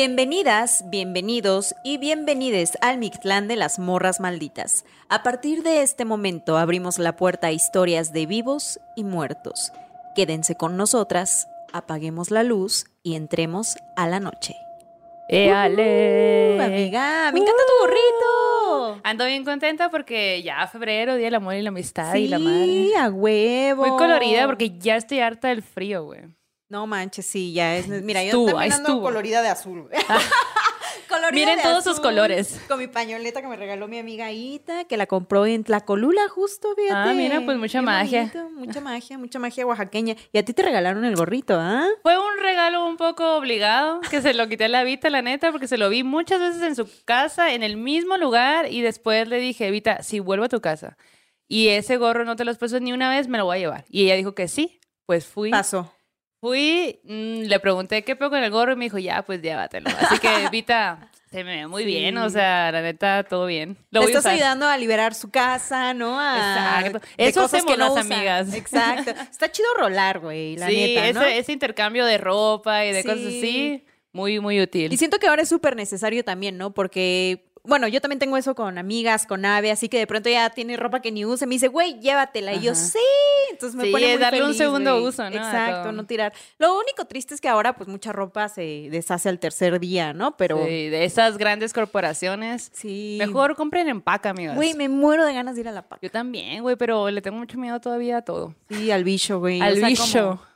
Bienvenidas, bienvenidos y bienvenides al Mictlán de las Morras Malditas. A partir de este momento abrimos la puerta a historias de vivos y muertos. Quédense con nosotras, apaguemos la luz y entremos a la noche. ¡Éale! Uh, amiga, me encanta tu gorrito. Ando bien contenta porque ya febrero, Día del Amor y la Amistad Sí, y la madre. a huevo. Muy colorida porque ya estoy harta del frío, güey. No manches, sí, ya es. Mira, yo Estuvo, también ando estuvo. colorida de azul. Colorida Miren de todos sus colores. Con mi pañoleta que me regaló mi amiga Ita, que la compró en Tlacolula, justo, fíjate. Ah, mira, pues, mucha Qué magia. bonito, mucha magia, mucha magia oaxaqueña. Y a ti te regalaron el gorrito, ¿ah? Fue un regalo un poco obligado, que se lo quité a la Vita, la neta, porque se lo vi muchas veces en su casa, en el mismo lugar, y después le dije, Vita, si vuelvo a tu casa y ese gorro no te lo has puesto ni una vez, me lo voy a llevar. Y ella dijo que sí, pues fui. Pasó. Fui, mm, le pregunté qué pedo con el gorro y me dijo, ya, pues llévatelo. Así que, Vita, se me ve muy Sí. bien, o sea, la neta, todo bien. Lo a estás usar. ayudando a liberar su casa, ¿no? A, Exacto. Eso cosas hacemos que no las amigas. Exacto. Está chido rolar, güey, la sí, neta, ¿no? ese, ese intercambio de ropa y de cosas Sí. así, muy, muy útil. Y siento que ahora es súper necesario también, ¿no? Porque, bueno, yo también tengo eso con amigas, con Ave, así que de pronto ya tiene ropa que ni use. Me dice, güey, llévatela. Y yo, sí. Entonces me Sí, pone muy darle un segundo uso, ¿no? Exacto, no tirar. Lo único triste es que ahora, pues, mucha ropa se deshace al tercer día, ¿no? Pero, Sí, de esas grandes corporaciones. sí. Mejor compren en paca, amigos. Güey, me muero de ganas de ir a la PAC. Yo también, güey, pero le tengo mucho miedo todavía a todo. Sí, al bicho, güey. Al O sea, bicho. como-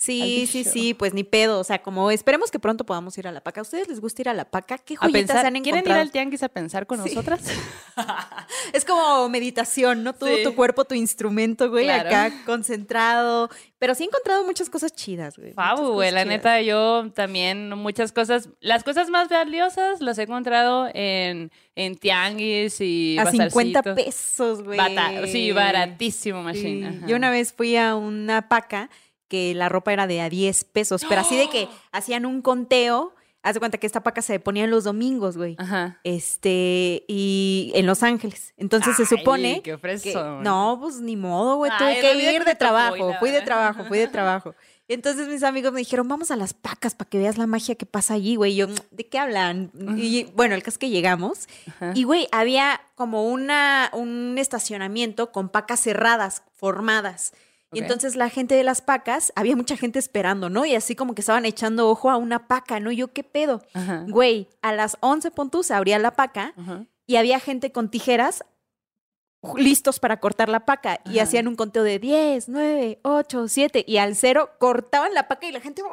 Sí, sí, sí, pues ni pedo. O sea, como esperemos que pronto podamos ir a la paca. ¿A ustedes les gusta ir a la paca? ¿Qué joyitas pensar, han ¿Quieren ir encontrado? al tianguis a pensar con Sí. nosotras? Es como meditación, ¿no? Todo Sí. tu cuerpo, tu instrumento, güey, Claro. acá concentrado. Pero sí he encontrado muchas cosas chidas, güey. Fabu, güey, la chidas. neta, yo también muchas cosas, las cosas más valiosas las he encontrado en, en tianguis y A 50 bazarcitos. pesos, güey. Sí, baratísimo, Sí. machine. Yo una vez fui a una paca que la ropa era de a 10 pesos, pero así de que hacían un conteo. Haz de cuenta que esta paca se ponía los domingos, güey. Ajá. Este, y en Los Ángeles. Entonces se supone qué que, no, pues ni modo, güey, tuve que ir de trabajo, fui de trabajo, fui de trabajo. Entonces mis amigos me dijeron, vamos a las pacas para que veas la magia que pasa allí, güey. Yo, ¿de qué hablan? Y bueno, el caso es que llegamos Ajá. y, güey, había como una, un estacionamiento con pacas cerradas, formadas. Y entonces la gente de las pacas, había mucha gente esperando, ¿no? Y así como que estaban echando ojo a una paca, ¿no? Y yo, ¿qué pedo? Ajá. Güey, a las 11 puntos se abría la paca Ajá. y había gente con tijeras listos para cortar la paca y hacían un conteo de 10, 9, 8, 7 y al cero cortaban la paca y la gente ¡guau!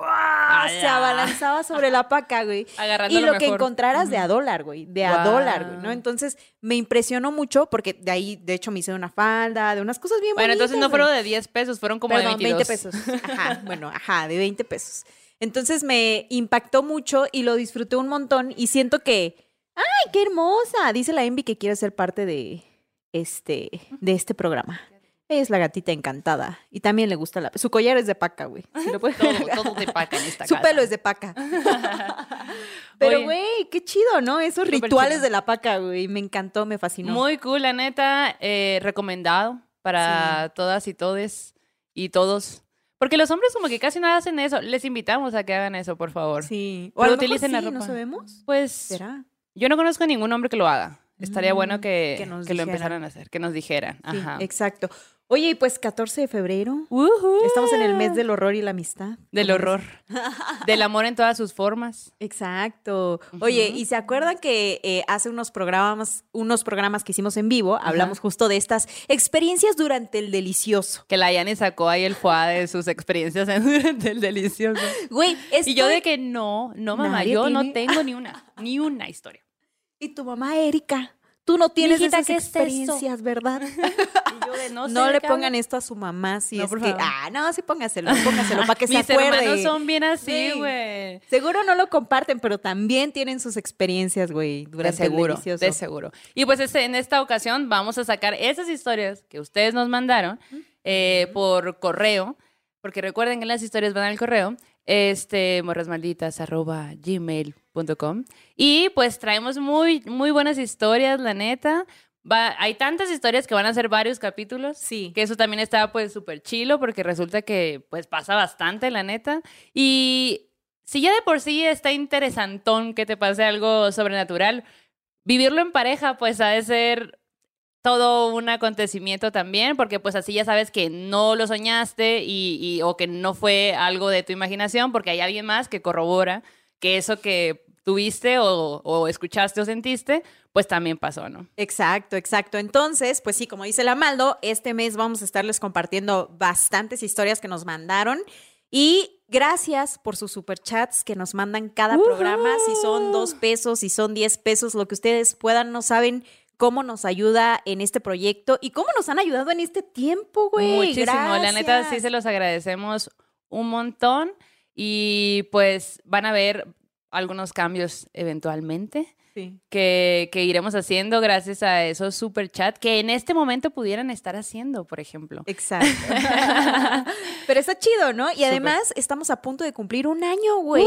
se ¡Ala! abalanzaba sobre la paca, güey. Agarrando Y lo que mejor. encontraras de a dólar, güey, de a dólar, güey, ¿no? Entonces me impresionó mucho porque de ahí, de hecho, me hice una falda, de unas cosas bien Bueno, entonces no bonitas, fueron de 10 pesos, fueron como Perdón, de 22. 20 pesos. Ajá, bueno, ajá, de 20 pesos. Entonces me impactó mucho y lo disfruté un montón y siento que, ¡ay, qué hermosa! Dice la Envy que quiere ser parte de este, de este programa. Es la gatita encantada y también le gusta la... Su collar es de paca, güey. Si Todo, todo de paca en esta Su casa. pelo es de paca. Pero, güey, qué chido, ¿no? Esos rituales chido. de la paca, güey. Me encantó, me fascinó. Muy cool, la neta. eh, recomendado para todas y todes y todos. Porque los hombres como que casi no hacen eso. Les invitamos a que hagan eso, por favor. Sí. O Pero a lo utilicen la mejor sí, ¿no ropa. sabemos? Pues ¿Será? yo no conozco a ningún hombre que lo haga. Estaría Mm, bueno que, que que, lo empezaran a hacer, que nos dijeran. Sí, Ajá. exacto. Oye, y pues 14 de febrero. Estamos en el mes del horror y la amistad. Del horror. Del amor en todas sus formas. Exacto. Oye. ¿y se acuerdan que eh, hace unos programas, unos programas que hicimos en vivo, hablamos justo de estas experiencias durante el delicioso? Que la Yani sacó ahí el foie de sus experiencias en durante el delicioso. Güey, Y yo de estoy- que no, no mamá, Nadie yo no tengo ni una, ni una historia. Y tu mamá, Erika, tú no tienes Mijita, esas experiencias, ¿verdad? Y yo de no, No, sé de le pongan esto a su mamá si No, es por que... favor. Ah, no, sí póngaselo, póngaselo para que se Mis acuerde. hermanos son bien así, Sí. güey. Seguro no lo comparten, pero también tienen sus experiencias, güey, De durante el seguro, delicioso. de seguro. Y pues este, en esta ocasión vamos a sacar esas historias que ustedes nos mandaron eh, por correo, porque recuerden que las historias van al correo, este, morrasmalditas, arroba Y pues traemos muy, muy buenas historias, la neta. Va, hay tantas historias que van a ser varios capítulos. Sí. Que eso también está pues súper chilo porque resulta que pues pasa bastante, la neta. Y si ya de por sí está interesantón que te pase algo sobrenatural, vivirlo en pareja, pues ha de ser todo un acontecimiento también, porque pues así ya sabes que no lo soñaste y, y- o que no fue algo de tu imaginación, porque hay alguien más que corrobora que eso que tuviste o, o escuchaste o sentiste, pues también pasó, ¿no? Exacto, exacto. Entonces, pues sí, como dice la Maldo, este mes vamos a estarles compartiendo bastantes historias que nos mandaron. Y gracias por sus superchats que nos mandan cada programa. Si son dos pesos, si son diez pesos, lo que ustedes puedan, no saben cómo nos ayuda en este proyecto y cómo nos han ayudado en este tiempo, güey. Muchísimo, la neta sí se los agradecemos un montón y pues van a ver algunos cambios eventualmente. Sí. que, que iremos haciendo gracias a esos super chat que en este momento pudieran estar haciendo, por ejemplo. Exacto. Pero está chido, ¿no? Y además estamos a punto de cumplir un año, güey.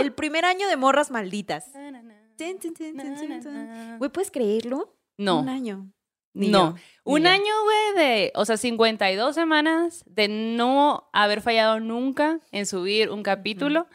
El primer año de morras malditas. Güey, ¿puedes creerlo? No, Un año. Ni no. yo, Un yo. año, güey, de, o sea, 52 semanas de no haber fallado nunca en subir un capítulo.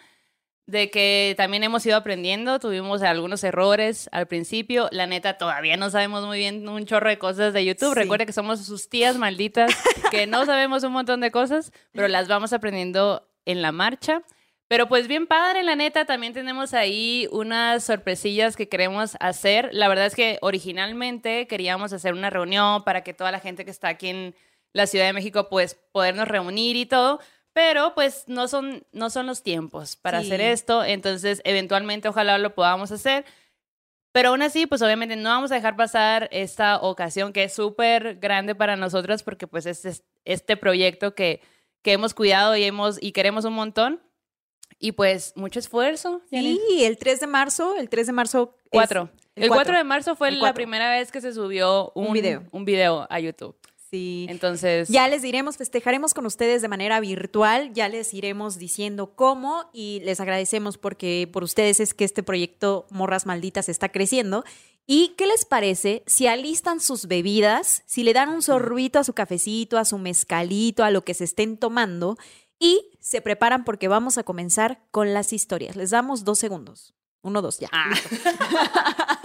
De que también hemos ido aprendiendo, tuvimos algunos errores al principio. La neta, todavía no sabemos muy bien un chorro de cosas de YouTube. Sí. Recuerda que somos sus tías malditas, que no sabemos un montón de cosas, pero las vamos aprendiendo en la marcha. Pero pues bien padre, la neta, también tenemos ahí unas sorpresillas que queremos hacer. La verdad es que originalmente queríamos hacer una reunión para que toda la gente que está aquí en la Ciudad de México, pues podernos reunir y todo. Pero pues no son, no son los tiempos para Sí. hacer esto. Entonces, eventualmente, ojalá lo podamos hacer. Pero aún así, pues obviamente no vamos a dejar pasar esta ocasión que es súper grande para nosotros porque pues es es- este proyecto que, que hemos cuidado y, hemos, y queremos un montón. Y pues mucho esfuerzo. Sí, el 3 de marzo, el 3 de marzo. es- Cuatro. el El 4 cuatro. de marzo fue la primera vez que se subió un, Un video. un video a YouTube. Sí. Entonces, Ya les diremos, festejaremos con ustedes de manera virtual, ya les iremos diciendo cómo y les agradecemos porque por ustedes es que este proyecto Morras Malditas está creciendo. ¿Y qué les parece si alistan sus bebidas, si le dan un sorbito a su cafecito, a su mezcalito, a lo que se estén tomando y se preparan porque vamos a comenzar con las historias? Les damos dos segundos. Uno, dos, ya. Ah.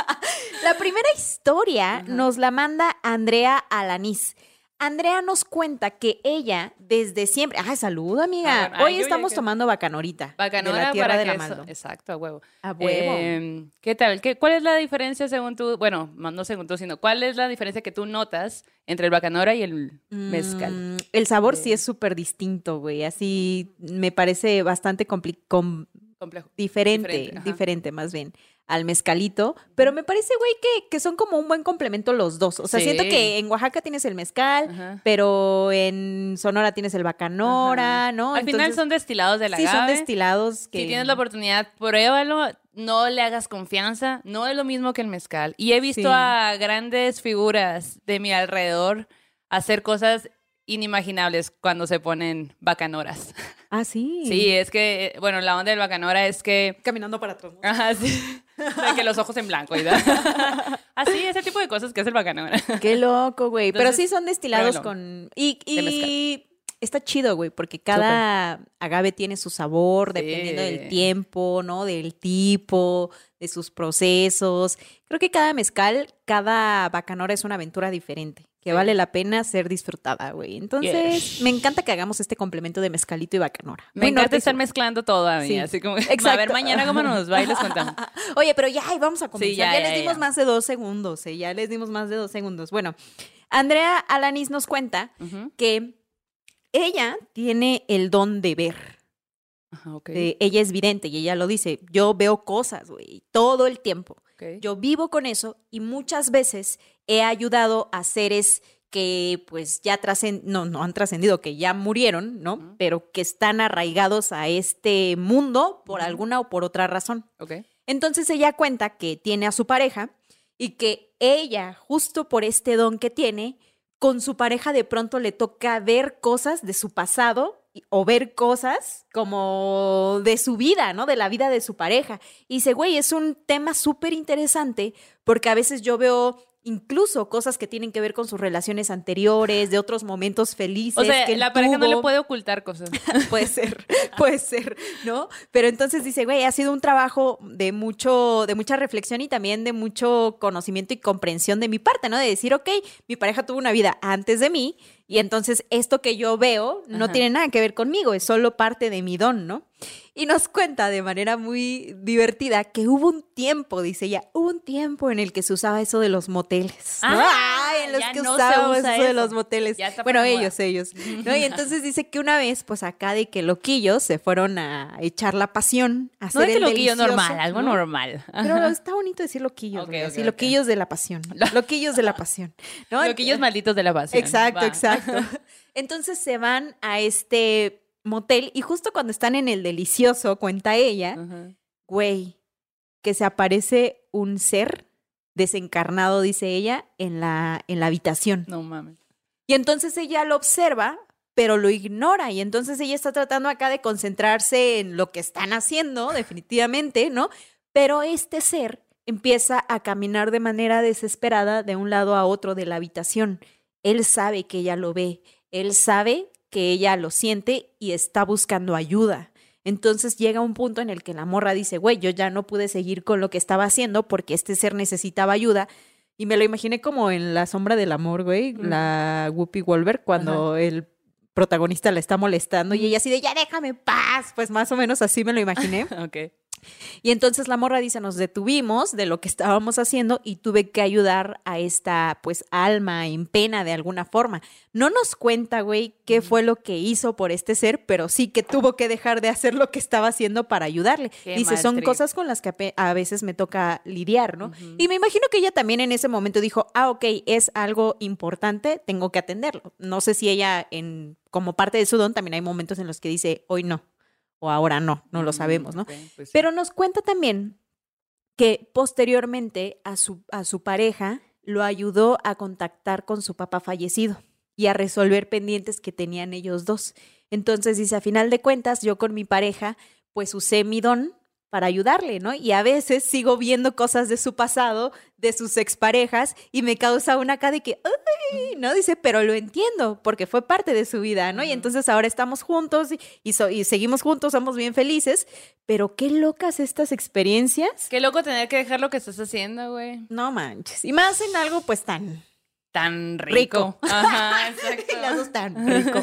La primera historia nos la manda Andrea Alanís. Andrea nos cuenta que ella desde siempre. ¡Ay, salud, amiga! Ah. Ay, Hoy estamos que- tomando bacanorita. bacanora de la tierra para de la eso- Maldo. Exacto, a huevo. A huevo. Eh, ¿Qué tal? ¿Qué, ¿Cuál es la diferencia según tú? Bueno, no según tú, sino ¿cuál es la diferencia que tú notas entre el bacanora y el mezcal? Mm, el sabor sí Eh. es súper distinto, güey. Así me parece bastante compli- com- Complejo. diferente, Diferente, más bien, al mezcalito. Pero me parece, güey, que, que son como un buen complemento los dos. O sea, siento que en Oaxaca tienes el mezcal, Ajá. pero en Sonora tienes el bacanora, Ajá. ¿no? Al final son destilados del Sí, son destilados que... Si tienes la oportunidad, pruébalo. No le hagas confianza. No es lo mismo que el mezcal. Y he visto Sí. a grandes figuras de mi alrededor hacer cosas inimaginables cuando se ponen bacanoras. Ah, sí. Sí, es que, bueno, la onda del bacanora es que Caminando para atrás. Ajá, sí. De que los ojos en blanco, ¿verdad? Así, ese tipo de cosas que es el bacanora. Qué loco, güey. Pero sí son destilados con... Y, y está chido, güey, porque cada agave tiene su sabor dependiendo del tiempo, ¿no? Del tipo, de sus procesos. Creo que cada mezcal, cada bacanora es una aventura diferente, que vale la pena ser disfrutada, güey. Entonces, Yes. me encanta que hagamos este complemento de mezcalito y bacanora. Me Muy encanta estar mezclando todo a mí, Sí. así como, a Exacto. ver mañana cómo nos va y les contamos. Oye, pero ya, vamos a comenzar. ya, ya, ya, les dimos ya. más de dos segundos, ¿eh? Ya les dimos más de dos segundos. Bueno, Andrea Alanis nos cuenta que ella tiene el don de ver. Ajá. Eh, ella es vidente y ella lo dice. Yo veo cosas, güey, todo el tiempo. Yo vivo con eso y muchas veces he ayudado a seres que pues ya no, no han trascendido, que ya murieron, ¿no? Pero que están arraigados a este mundo por alguna o por otra razón. Entonces ella cuenta que tiene a su pareja y que ella, justo por este don que tiene, con su pareja de pronto le toca ver cosas de su pasado o ver cosas como de su vida, ¿no? De la vida de su pareja. Y dice, güey, es un tema súper interesante porque a veces yo veo incluso cosas que tienen que ver con sus relaciones anteriores, de otros momentos felices. O sea, que la pareja no le puede ocultar cosas. puede ser, puede ser, ¿no? Pero entonces dice, güey, ha sido un trabajo de mucho, de mucha reflexión y también de mucho conocimiento y comprensión de mi parte, ¿no? De decir, ok, mi pareja tuvo una vida antes de mí y entonces esto que yo veo no Ajá. tiene nada que ver conmigo, es solo parte de mi don, ¿no? Y nos cuenta de manera muy divertida que hubo un tiempo, dice ella, hubo un tiempo en el que se usaba eso de los moteles. ¿no? Ah, Ay, en los que no usábamos usa eso de los moteles. Bueno, ellos, ellos. ¿no? Y entonces dice que una vez, pues acá de que loquillos se fueron a echar la pasión, a No hacer es que el loquillo normal, algo ¿no? normal. Pero está bonito decir loquillos, Ok, güey, ok, así, ok. loquillos de la pasión. Loquillos de la pasión. ¿no? Loquillos malditos de la pasión. Exacto, Va. exacto. Entonces se van a este motel y justo cuando están en el delicioso, cuenta ella, güey, que se aparece un ser desencarnado, dice ella, en la, en la habitación. No mames. Y entonces ella lo observa, pero lo ignora. Y entonces ella está tratando acá de concentrarse en lo que están haciendo, definitivamente, ¿no? Pero este ser empieza a caminar de manera desesperada de un lado a otro de la habitación. Él sabe que ella lo ve, él sabe que ella lo siente y está buscando ayuda. Entonces llega un punto en el que la morra dice, güey, yo ya no pude seguir con lo que estaba haciendo porque este ser necesitaba ayuda. Y me lo imaginé como en La sombra del amor, güey, Mm. la Whoopi Wolver, cuando el protagonista la está molestando y ella así de, ya déjame en paz. Pues más o menos así me lo imaginé. Ok. Y entonces la morra dice, nos detuvimos de lo que estábamos haciendo y tuve que ayudar a esta, pues, alma en pena de alguna forma. No nos cuenta, güey, qué fue lo que hizo por este ser, pero sí que tuvo que dejar de hacer lo que estaba haciendo para ayudarle. Qué dice, son trip. cosas con las que a veces me toca lidiar, ¿no? Y me imagino que ella también en ese momento dijo, ah, ok, es algo importante, tengo que atenderlo. No sé si ella, en, como parte de su don, también hay momentos en los que dice, hoy no, o ahora no, no lo sabemos, ¿no? pues sí. Pero nos cuenta también que posteriormente a su, a su pareja lo ayudó a contactar con su papá fallecido y a resolver pendientes que tenían ellos dos. Entonces dice, a final de cuentas, yo con mi pareja, pues usé mi don para ayudarle, ¿no? Y a veces sigo viendo cosas de su pasado, de sus exparejas, y me causa una acá de que, ¡ay! ¿no? Dice, pero lo entiendo, porque fue parte de su vida, ¿no? Y entonces ahora estamos juntos y, y so- y seguimos juntos, somos bien felices, pero qué locas estas experiencias. Qué loco tener que dejar lo que estás haciendo, güey. No manches. Y más en algo pues tan Tan rico. Rico. Ajá, y las exacto. dos tan rico.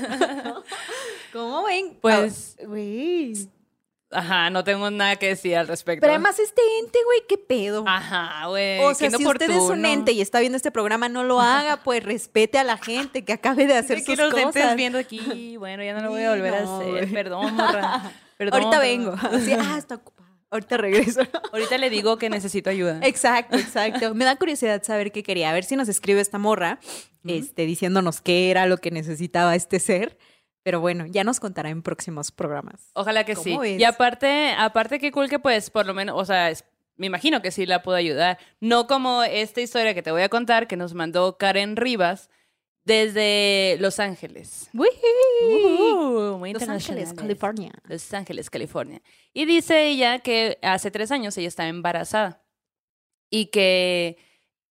¿Cómo ven? Pues- güey. Ajá, no tengo nada que decir al respecto. Pero además este ente, güey, qué pedo. Ajá, güey. o sea, si usted es un ente y está viendo este programa, no lo haga, pues respete a la gente que acabe de hacer que sus los entes viendo aquí. Bueno, ya no lo voy a volver No, a hacer. Perdón, morra. Perdón, Ahorita vengo. Ah, está ocupada. Ahorita regreso. Ahorita le digo que necesito ayuda. Exacto, exacto. Me da curiosidad saber qué quería. A ver si nos escribe esta morra, este, diciéndonos qué era lo que necesitaba este ser. Pero bueno, ya nos contará en próximos programas. Ojalá que ¿Cómo sí. Y aparte, aparte qué cool que pues por lo menos, o sea, es- me imagino que sí la puedo ayudar. No como esta historia que te voy a contar que nos mandó Karen Rivas desde Los Ángeles. Uh, muy Los Ángeles. California. Los Ángeles, California. Y dice ella que hace tres años ella estaba embarazada y que,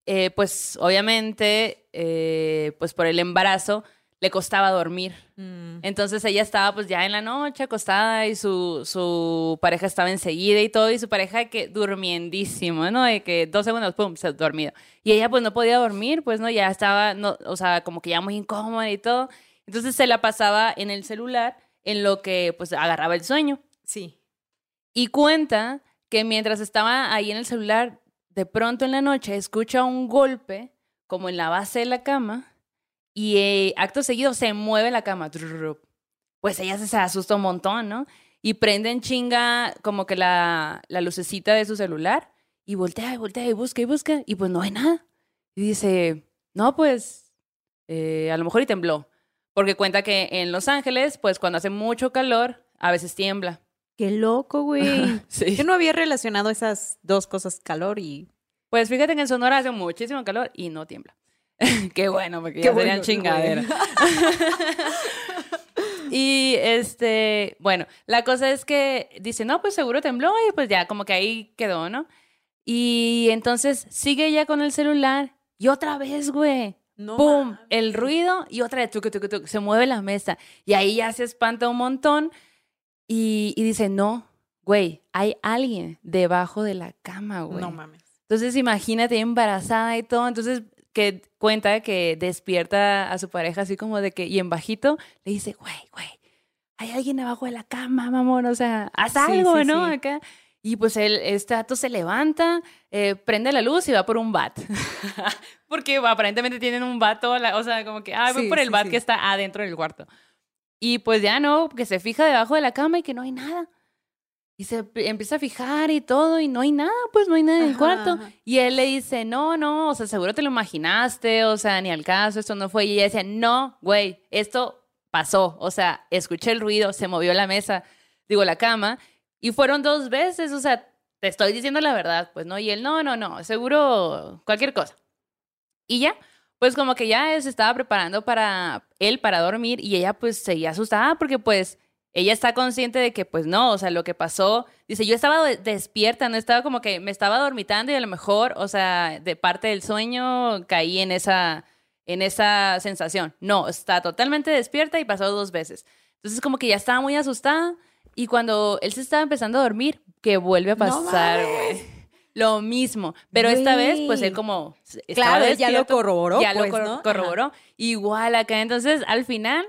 eh, pues, obviamente, eh, pues por el embarazo le costaba dormir. Mm. Entonces ella estaba pues ya en la noche acostada y su, su pareja estaba enseguida y todo, y su pareja que durmiendísimo, ¿no? De que dos segundos, pum, se dormido. Y ella pues no podía dormir, pues, ¿no? Ya estaba, no, o sea, como que ya muy incómoda y todo. Entonces se la pasaba en el celular en lo que pues agarraba el sueño. Sí. Y cuenta que mientras estaba ahí en el celular, de pronto en la noche escucha un golpe como en la base de la cama y eh, acto seguido se mueve la cama. Pues ella se, se asusta un montón, ¿no? Y prende en chinga como que la, la lucecita de su celular y voltea y voltea y busca y busca y pues no hay nada. Y dice, no, pues eh, a lo mejor y tembló. Porque cuenta que en Los Ángeles, pues cuando hace mucho calor, a veces tiembla. Qué loco, güey. Sí. Yo no había relacionado esas dos cosas, calor y... Pues fíjate que en Sonora hace muchísimo calor y no tiembla. qué bueno, porque Qué ya serían bueno, chingaderas. y este, bueno, la cosa es que dice, no, pues seguro tembló y pues ya, como que ahí quedó, ¿no? Y entonces sigue ella con el celular Y otra vez, güey. No ¡Pum! El ruido y otra vez, tuc, tuc, tuc, se mueve la mesa. Y ahí ya se espanta un montón y, y dice, no, güey, hay alguien debajo de la cama, güey. No mames. Entonces imagínate embarazada y todo, entonces que cuenta que despierta a su pareja así como de que, y en bajito le dice, güey, güey, hay alguien abajo de la cama, mamón, o sea, haz Sí, algo, sí, ¿no? sí. Acá. Y pues él, este dato se levanta, eh, prende la luz y va por un bat. Porque aparentemente tienen un bat, toda la- o sea, como que, ah, voy Sí, por el sí, bat sí. que está adentro del cuarto. Y pues ya no, que se fija debajo de la cama y que no hay nada. Y se empieza a fijar y todo y no hay nada, pues no hay nada en el Ajá, cuarto. ajá. Y él le dice, no, no, o sea, seguro te lo imaginaste, o sea, ni al caso, esto no fue. Y ella decía, no, güey, esto pasó. O sea, escuché el ruido, se movió la mesa, digo, la cama, y fueron dos veces, o sea, te estoy diciendo la verdad, pues no. Y él, no, no, no, seguro cualquier cosa. Y ya, pues como que ya se estaba preparando para él, para dormir, y ella pues seguía asustada porque pues ella está consciente de que pues no, o sea, lo que pasó, dice, yo estaba de- despierta, no estaba como que me estaba dormitando y a lo mejor, o sea, de parte del sueño caí en esa, en esa sensación. No, está totalmente despierta y pasó dos veces. Entonces como que ya estaba muy asustada y cuando él se estaba empezando a dormir, que vuelve a ¡No pasar, güey. Lo mismo, pero esta vez pues él como Claro, ya lo corroboró, ya pues, lo. Ajá. corroboró. Igual acá. Entonces, al final,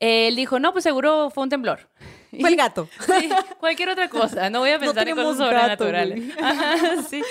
él dijo, no, pues seguro fue un temblor. Fue el gato. Sí, cualquier otra cosa. No voy a No pensar en cosas tenemos gato, sobrenaturales. Ajá, sí.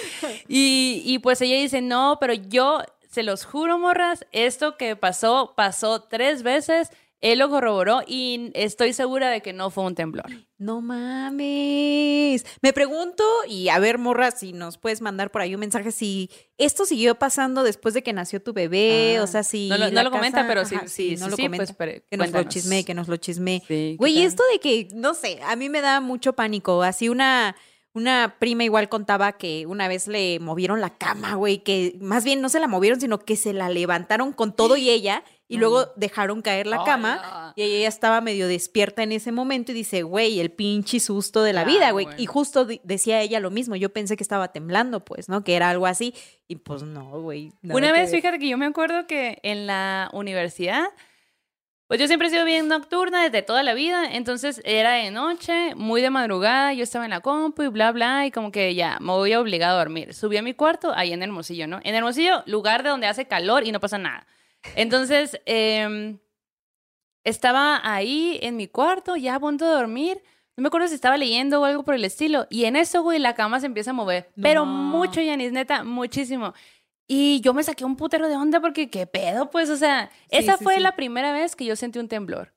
y, y pues ella dice, no, pero yo se los juro, morras, esto que pasó, pasó tres veces. Él lo corroboró y estoy segura de que no fue un temblor. No mames. Me pregunto, y a ver, morra, si nos puedes mandar por ahí un mensaje, si esto siguió pasando después de que nació tu bebé, Ah, o sea, si. no lo- no lo comenta, pero sí- Ajá, sí, no sí, lo sí, comenta. pues, pero que nos lo chisme, que nos lo chisme. Sí, ¿qué Güey, esto de que, no sé, a mí me da mucho pánico. Así una, una prima igual contaba que una vez le movieron la cama, güey, que más bien no se la movieron, sino que se la levantaron con todo y ella, y luego dejaron caer la cama. Y ella estaba medio despierta en ese momento y dice, güey, el pinche susto de la vida, güey. Y justo decía ella lo mismo. Yo pensé que estaba temblando, pues, ¿no? Que era algo así. Y pues no, güey. Una vez, ver. fíjate que yo me acuerdo que en la universidad, pues yo siempre he sido bien nocturna desde toda la vida, entonces era de noche, muy de madrugada, yo estaba en la compu y bla, bla, y como que ya me voy obligado a dormir. Subí a mi cuarto, ahí en Hermosillo, ¿no? En Hermosillo, lugar de donde hace calor y no pasa nada. Entonces, em, estaba ahí en mi cuarto, ya a punto de dormir. No me acuerdo si estaba leyendo o algo por el estilo. Y en eso, güey, la cama se empieza a mover. Pero mucho, Yanis, neta, muchísimo. Y yo me saqué un putero de onda porque, ¿qué pedo? Pues, o sea, Sí, esa sí, fue sí. la primera vez que yo sentí un temblor.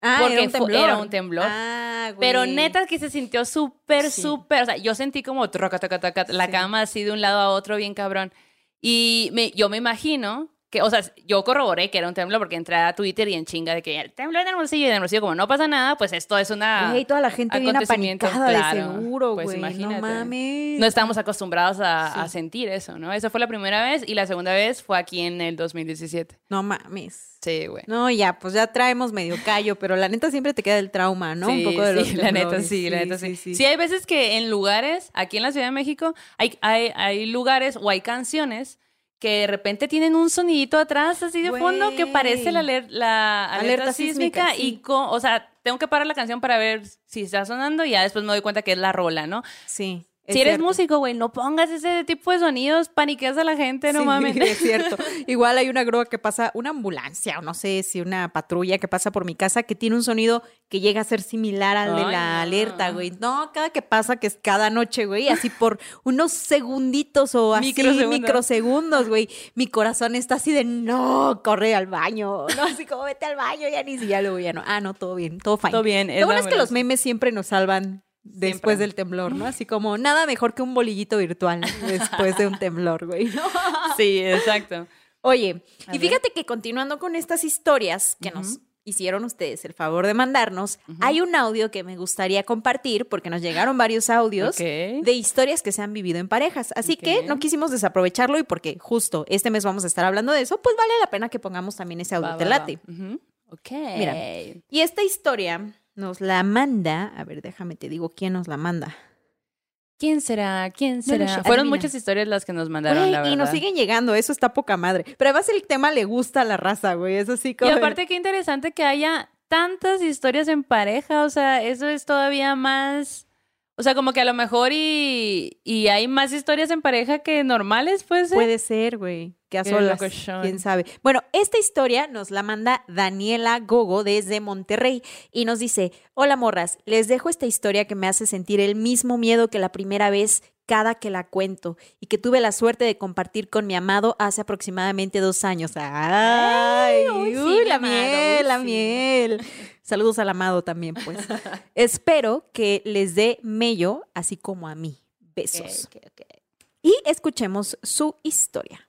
Ah, porque era un temblor. era un temblor. Ah, güey. Pero neta que se sintió súper, súper. O sea, yo sentí como troca, toca, toca, la cama así de un lado a otro, bien cabrón. Y me, yo me imagino que, o sea, yo corroboré que era un temblor porque entré a Twitter y en chinga de que el temblor en Hermosillo y en Hermosillo, como no pasa nada, pues esto es una. Güey, toda la gente acontecimiento, apanicada claro. de seguro, Pues güey. no imagínate. mames. No estamos acostumbrados a, a Sí. sentir eso, ¿no? Esa fue la primera vez y la segunda vez fue aquí en el 2017. No mames. Sí, güey. No, ya, pues ya traemos medio callo, pero la neta siempre te queda el trauma, ¿no? Sí, un poco de los sí, la neta temblores. sí, la neta sí. Sí, hay veces que en lugares, aquí en la Ciudad de México, hay, hay, hay lugares o hay canciones que de repente tienen un sonidito atrás así de fondo que parece la, la alerta, Alerta sísmica, sísmica, sí. y, co- o sea, tengo que parar la canción para ver si está sonando y ya después me doy cuenta que es la rola, ¿no? Sí. Es si eres cierto. músico, güey, no pongas ese tipo de sonidos, paniqueas a la gente, no Sí, mames. Es cierto. Igual hay una grúa que pasa, una ambulancia, o no sé si una patrulla que pasa por mi casa que tiene un sonido que llega a ser similar al de la no. alerta, güey. No, cada que pasa, que es cada noche, güey, así por unos segunditos o así Microsegundos. microsegundos, güey. Mi corazón está así de no, corre al baño. No, así como vete al baño, ya ni si ya luego ya no. Ah, no, todo bien, todo fine. Todo bien, es Lo bueno es que los memes siempre nos salvan. Después del temblor, ¿no? Así como nada mejor que un bolillito virtual después de un temblor, güey. ¿no? Sí, exacto. Oye, A y ver. fíjate que continuando con estas historias que nos hicieron ustedes el favor de mandarnos, hay un audio que me gustaría compartir porque nos llegaron varios audios de historias que se han vivido en parejas. Así que no quisimos desaprovecharlo y porque justo este mes vamos a estar hablando de eso, pues vale la pena que pongamos también ese audio. Va, ¿Te va, va. Ok. Mira. Y esta historia nos la manda, a ver, déjame te digo quién nos la manda. ¿Quién será? ¿Quién será? Fueron adivina. muchas historias las que nos mandaron, Güey, la verdad. y nos siguen llegando, eso está poca madre. Pero además el tema le gusta a la raza, güey. Eso sí Y como. aparte, qué interesante que haya tantas historias en pareja. O sea, eso es todavía más. O sea, como que a lo mejor y, y hay más historias en pareja que normales, pues. Puede ser, güey. Que a solas. Quién sabe. Bueno, esta historia nos la manda Daniela Gogo desde Monterrey y nos dice: Hola morras, les dejo esta historia que me hace sentir el mismo miedo que la primera vez cada que la cuento y que tuve la suerte de compartir con mi amado hace aproximadamente dos años. ¡Ay! uy, sí, uy, mi la amado, miel, uy, la sí. miel. Saludos al amado también, pues. Espero que les dé mello, así como a mí. Besos. Y escuchemos su historia.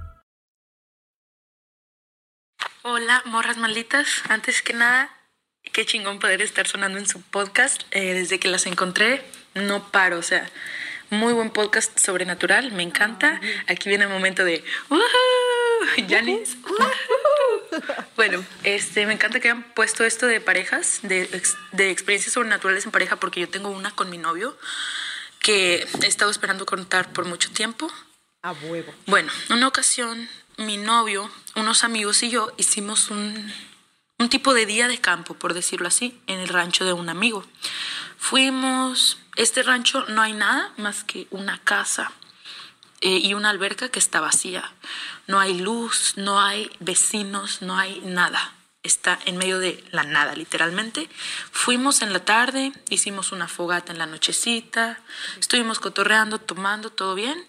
Hola, morras malditas. Antes que nada, qué chingón poder estar sonando en su podcast. Eh, desde que las encontré, no paro. O sea, muy buen podcast sobrenatural. Me encanta. Aquí viene el momento de. ¡Woohoo! Janis. ¡Woohoo! Bueno, este, me encanta que hayan puesto esto de parejas, de experiencias sobrenaturales en pareja, porque yo tengo una con mi novio que he estado esperando contar por mucho tiempo. A huevo. Bueno, una ocasión mi novio, unos amigos y yo hicimos un, un tipo de día de campo, por decirlo así, en el rancho de un amigo. Fuimos, este rancho no hay nada más que una casa eh, y una alberca que está vacía. No hay luz, no hay vecinos, no hay nada. Está en medio de la nada, literalmente. Fuimos en la tarde, hicimos una fogata en la nochecita, estuvimos cotorreando, tomando, todo bien.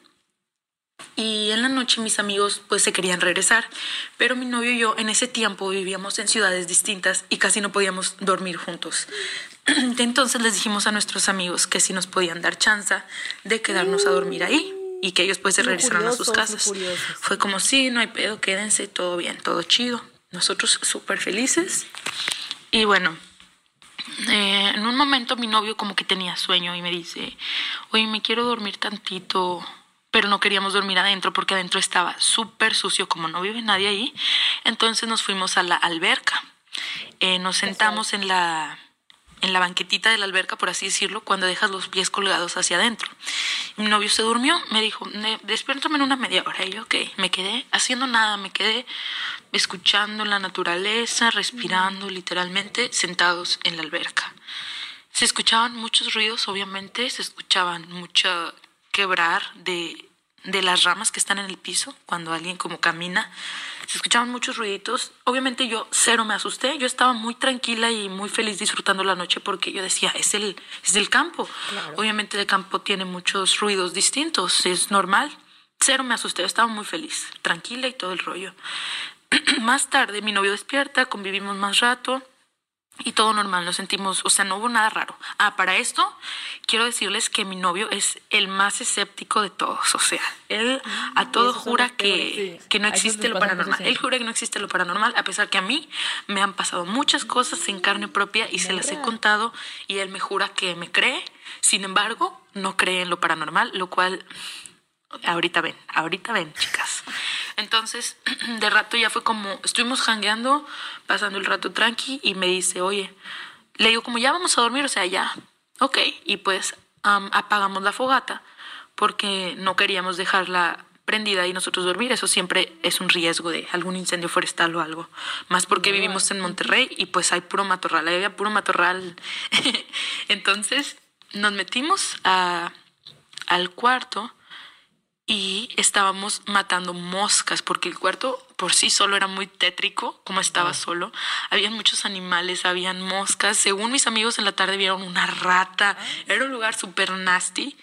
Y en la noche mis amigos pues se querían regresar, pero mi novio y yo en ese tiempo vivíamos en ciudades distintas y casi no podíamos dormir juntos. Entonces les dijimos a nuestros amigos que si nos podían dar chance de quedarnos a dormir ahí y que ellos pues se regresaran a sus casas. Fue como sí, no hay pedo, quédense, todo bien, todo chido. Nosotros súper felices. Y bueno, eh, en un momento mi novio como que tenía sueño y me dice, oye, me quiero dormir tantito, pero no queríamos dormir adentro porque adentro estaba súper sucio, como no vive nadie ahí. Entonces nos fuimos a la alberca. Eh, nos sentamos en la, en la banquetita de la alberca, por así decirlo, cuando dejas los pies colgados hacia adentro. Mi novio se durmió, me dijo, "Ne- despiértame en una media hora. Y yo, ok, me quedé haciendo nada, me quedé escuchando la naturaleza, respirando literalmente, sentados en la alberca. Se escuchaban muchos ruidos, obviamente, se escuchaban mucho quebrar de, de las ramas que están en el piso cuando alguien como camina. Se escuchaban muchos ruiditos. Obviamente yo cero me asusté. Yo estaba muy tranquila y muy feliz disfrutando la noche porque yo decía, es el, es del campo. Obviamente el campo tiene muchos ruidos distintos, es normal. Cero me asusté, yo estaba muy feliz, tranquila y todo el rollo. más tarde mi novio despierta, convivimos más rato y todo normal, nos sentimos, o sea, no hubo nada raro. Ah, para esto quiero decirles que mi novio es el más escéptico de todos, o sea, él a todo jura que, que no existe lo paranormal. Él jura que no existe lo paranormal, a pesar que a mí me han pasado muchas cosas en carne propia y se las he contado y él me jura que me cree, sin embargo, no cree en lo paranormal, lo cual Ahorita ven, ahorita ven, chicas. Entonces, de rato ya fue como, estuvimos jangueando, pasando el rato tranqui, y me dice, oye, le digo, como ya vamos a dormir, o sea, ya, ok. Y pues am, apagamos la fogata, porque no queríamos dejarla prendida y nosotros dormir. Eso siempre es un riesgo de algún incendio forestal o algo. Más porque vivimos en Monterrey y pues hay puro matorral, ahí había puro matorral. Entonces, nos metimos a, al cuarto y estábamos matando moscas porque el cuarto por sí solo era muy tétrico, como estaba solo. Habían muchos animales, habían moscas. Según mis amigos en la tarde vieron una rata. Era un lugar súper nasty.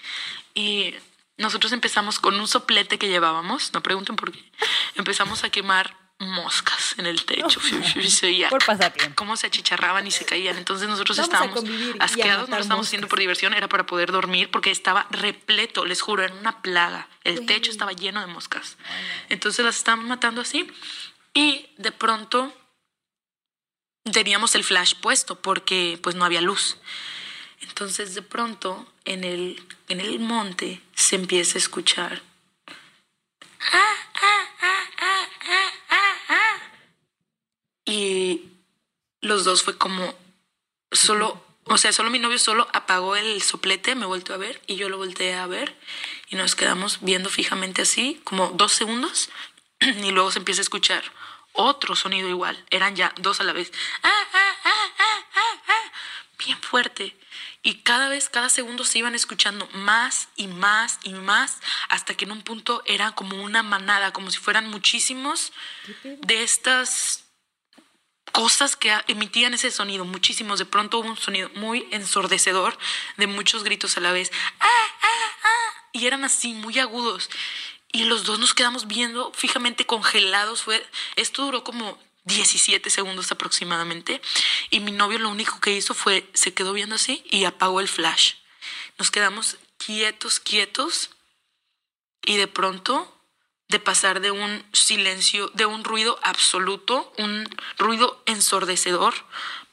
Y nosotros empezamos con un soplete que llevábamos, no pregunten por qué. Empezamos a quemar moscas en el techo. Por pasatiempo. cómo se achicharraban y se caían. Entonces nosotros Vamos estábamos asqueados, no lo estábamos haciendo por diversión, era para poder dormir porque estaba repleto, les juro, era una plaga. El techo estaba lleno de moscas. Entonces las estábamos matando así y de pronto teníamos el flash puesto porque pues no había luz. Entonces de pronto en el, en el monte se empieza a escuchar. Y los dos fue como solo, o sea, solo mi novio solo apagó el soplete, me volteó a ver y yo lo volteé a ver y nos quedamos viendo fijamente así, como dos segundos y luego se empieza a escuchar otro sonido igual, eran ya dos a la vez, Ah, ah, ah, bien fuerte. Y cada vez, cada segundo se iban escuchando más y más y más, hasta que en un punto era como una manada, como si fueran muchísimos de estas cosas que emitían ese sonido, muchísimos. De pronto hubo un sonido muy ensordecedor de muchos gritos a la vez. ¡Ah, ah, ah! Y eran así, muy agudos. Y los dos nos quedamos viendo fijamente congelados. Fue, esto duró como 17 segundos aproximadamente. Y mi novio lo único que hizo fue, se quedó viendo así y apagó el flash. Nos quedamos quietos, quietos. Y de pronto de pasar de un silencio, de un ruido absoluto, un ruido ensordecedor,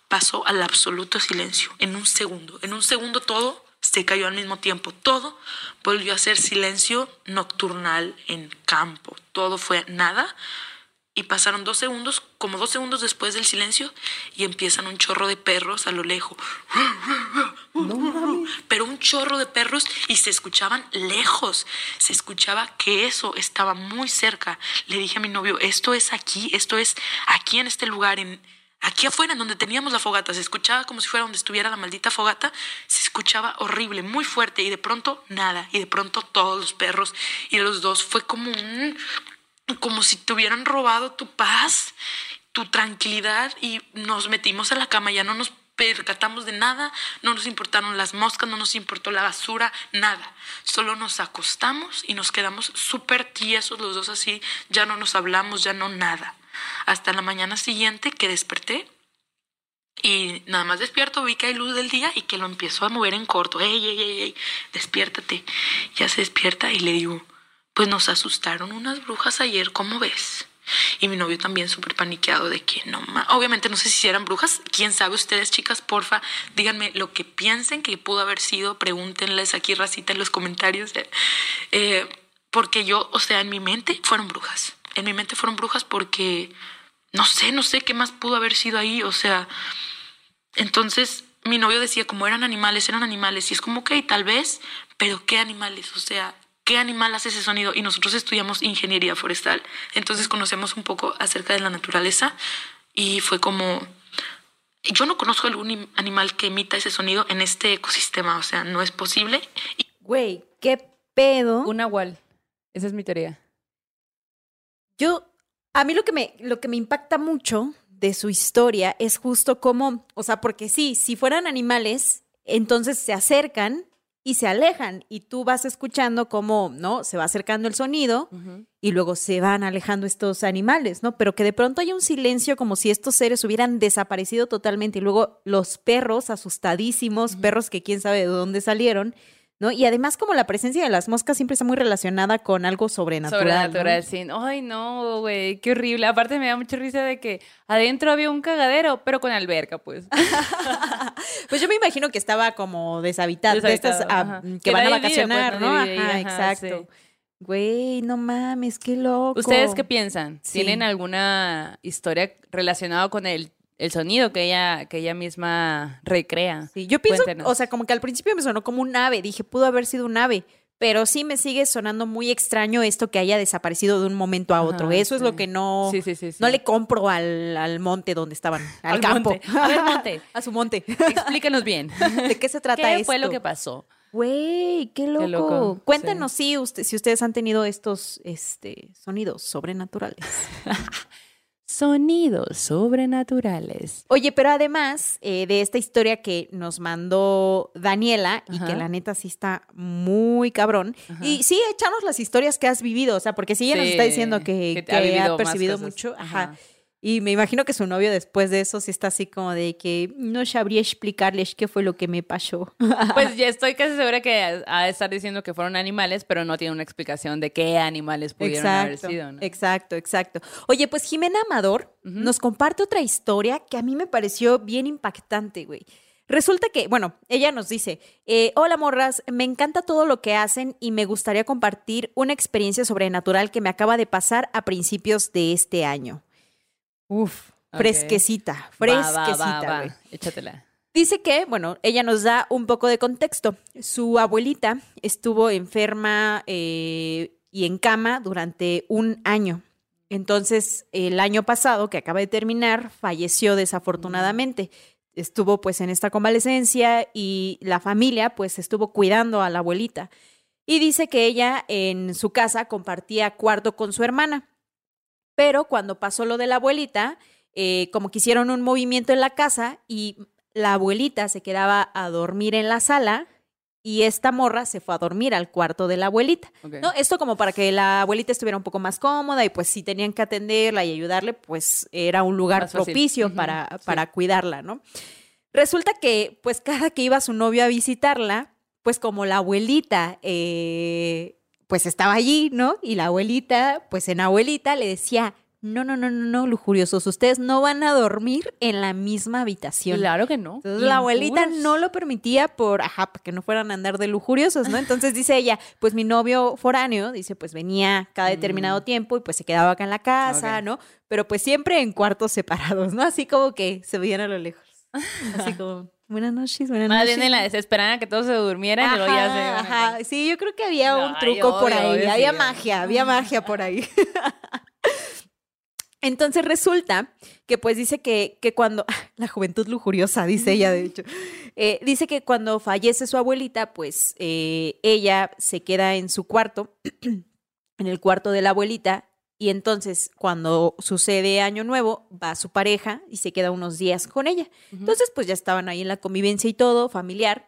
pasó al absoluto silencio en un segundo. En un segundo todo se cayó al mismo tiempo. Todo volvió a ser silencio nocturnal en campo. Todo fue nada. Y pasaron dos segundos, como dos segundos después del silencio, y empiezan un chorro de perros a lo lejos. Pero un chorro de perros y se escuchaban lejos. Se escuchaba que eso estaba muy cerca. Le dije a mi novio, esto es aquí, esto es aquí en este lugar, en, aquí afuera, en donde teníamos la fogata. Se escuchaba como si fuera donde estuviera la maldita fogata. Se escuchaba horrible, muy fuerte. Y de pronto nada. Y de pronto todos los perros y los dos fue como un como si te hubieran robado tu paz, tu tranquilidad y nos metimos a la cama, ya no nos percatamos de nada, no nos importaron las moscas, no nos importó la basura, nada. Solo nos acostamos y nos quedamos súper tiesos los dos así, ya no nos hablamos, ya no nada. Hasta la mañana siguiente que desperté y nada más despierto, vi que hay luz del día y que lo empiezo a mover en corto. Ey, ey, ey, ey, despiértate. Ya se despierta y le digo, pues nos asustaron unas brujas ayer, ¿cómo ves? Y mi novio también súper paniqueado de que no ma- Obviamente no sé si eran brujas. ¿Quién sabe ustedes, chicas? Porfa, díganme lo que piensen que pudo haber sido. Pregúntenles aquí, racita, en los comentarios. eh. Eh, porque yo, o sea, en mi mente fueron brujas. En mi mente fueron brujas porque no sé, no sé qué más pudo haber sido ahí. O sea, entonces mi novio decía, como eran animales, eran animales. Y es como, ok, tal vez, pero ¿qué animales? O sea, ¿qué animal hace ese sonido? Y nosotros estudiamos ingeniería forestal. Entonces conocemos un poco acerca de la naturaleza. Y fue como, yo no conozco algún im- animal que emita ese sonido en este ecosistema. O sea, no es posible. Güey, qué pedo. Un nahual. Esa es mi teoría. Yo, a mí lo que me, lo que me impacta mucho de su historia es justo como, o sea, porque sí, si fueran animales, entonces se acercan y se alejan y tú vas escuchando cómo, ¿no? Se va acercando el sonido y luego se van alejando estos animales, ¿no? Pero que de pronto hay un silencio como si estos seres hubieran desaparecido totalmente y luego los perros asustadísimos, perros que quién sabe de dónde salieron, ¿no? Y además como la presencia de las moscas siempre está muy relacionada con algo sobrenatural. ¿no? Sobrenatural, sí. Ay, no, güey, qué horrible. Aparte me da mucha risa de que adentro había un cagadero, pero con alberca, pues. Pues yo me imagino que estaba como deshabitado, de estas ah, que, Que van a vive, pues, vacacionar, ¿no? Ajá, ajá, exacto. sí. Güey, no mames, qué loco. ¿Ustedes qué piensan? Sí. ¿Tienen alguna historia relacionada con el, el sonido que ella, que ella misma recrea? Sí, yo pienso, o sea, como que al principio me sonó como un ave, dije, pudo haber sido un ave, pero sí me sigue sonando muy extraño esto que haya desaparecido de un momento a otro. Ajá, Eso es lo que no, Sí, sí, no le compro al, al monte donde estaban, al, Al campo. monte. A ver, monte. a su monte. Explícanos bien. ¿De qué se trata ¿Qué esto? fue lo que pasó? Güey, qué loco. loco, Cuéntenos si, usted- si ustedes han tenido estos este, sonidos sobrenaturales. Sonidos sobrenaturales. Oye, pero además eh, de esta historia que nos mandó Daniela y que la neta sí está muy cabrón. Y sí, échanos las historias que has vivido, o sea, porque si ella nos está diciendo que, que que ha percibido mucho, ajá. Ajá. Y me imagino que su novio después de eso sí está así como de que no sabría explicarles qué fue lo que me pasó. Pues ya estoy casi segura que ha de estar diciendo que fueron animales, pero no tiene una explicación de qué animales pudieron haber sido. ¿no? exacto, exacto. Oye, pues Jimena Amador nos comparte otra historia que a mí me pareció bien impactante, güey. Resulta que, bueno, ella nos dice, eh, hola morras, me encanta todo lo que hacen y me gustaría compartir una experiencia sobrenatural que me acaba de pasar a principios de este año. Uf, fresquecita, va, fresquecita, va, va. güey. Échatela. Dice que, bueno, ella nos da un poco de contexto. Su abuelita estuvo enferma eh, y en cama durante un año. Entonces, el año pasado, que acaba de terminar, falleció desafortunadamente. Estuvo pues en esta convalecencia y la familia pues estuvo cuidando a la abuelita. Y dice que ella en su casa compartía cuarto con su hermana. Pero cuando pasó lo de la abuelita, eh, como que hicieron un movimiento en la casa y la abuelita se quedaba a dormir en la sala y esta morra se fue a dormir al cuarto de la abuelita. ¿no? Esto como para que la abuelita estuviera un poco más cómoda y pues si tenían que atenderla y ayudarle, pues era un lugar Más propicio para, sí. para cuidarla, ¿no? Resulta que pues cada que iba su novio a visitarla, pues como la abuelita eh, pues estaba allí, ¿no? Y la abuelita, pues en abuelita le decía, no, no, no, no, no, lujuriosos, ustedes no van a dormir en la misma habitación. Claro que no. Entonces la abuelita no lo permitía por, ajá, para que no fueran a andar de lujuriosos, ¿no? Entonces dice ella, pues mi novio foráneo, dice, pues venía cada determinado tiempo y pues se quedaba acá en la casa. ¿no? Pero pues siempre en cuartos separados, ¿no? Así como que se veían a lo lejos. Así como, buenas noches, buenas Más noches. bien en la desesperada que todos se durmieran y luego ya se Ajá, ajá. Sí, yo creo que había un truco por ahí. obvio, había sí. magia, había magia por ahí. Entonces resulta que pues dice que, que cuando, la juventud lujuriosa, dice ella de hecho, eh, dice que cuando fallece su abuelita, pues eh, ella se queda en su cuarto, en el cuarto de la abuelita, y entonces cuando sucede Año Nuevo, va su pareja y se queda unos días con ella. Entonces pues ya estaban ahí en la convivencia y todo, familiar.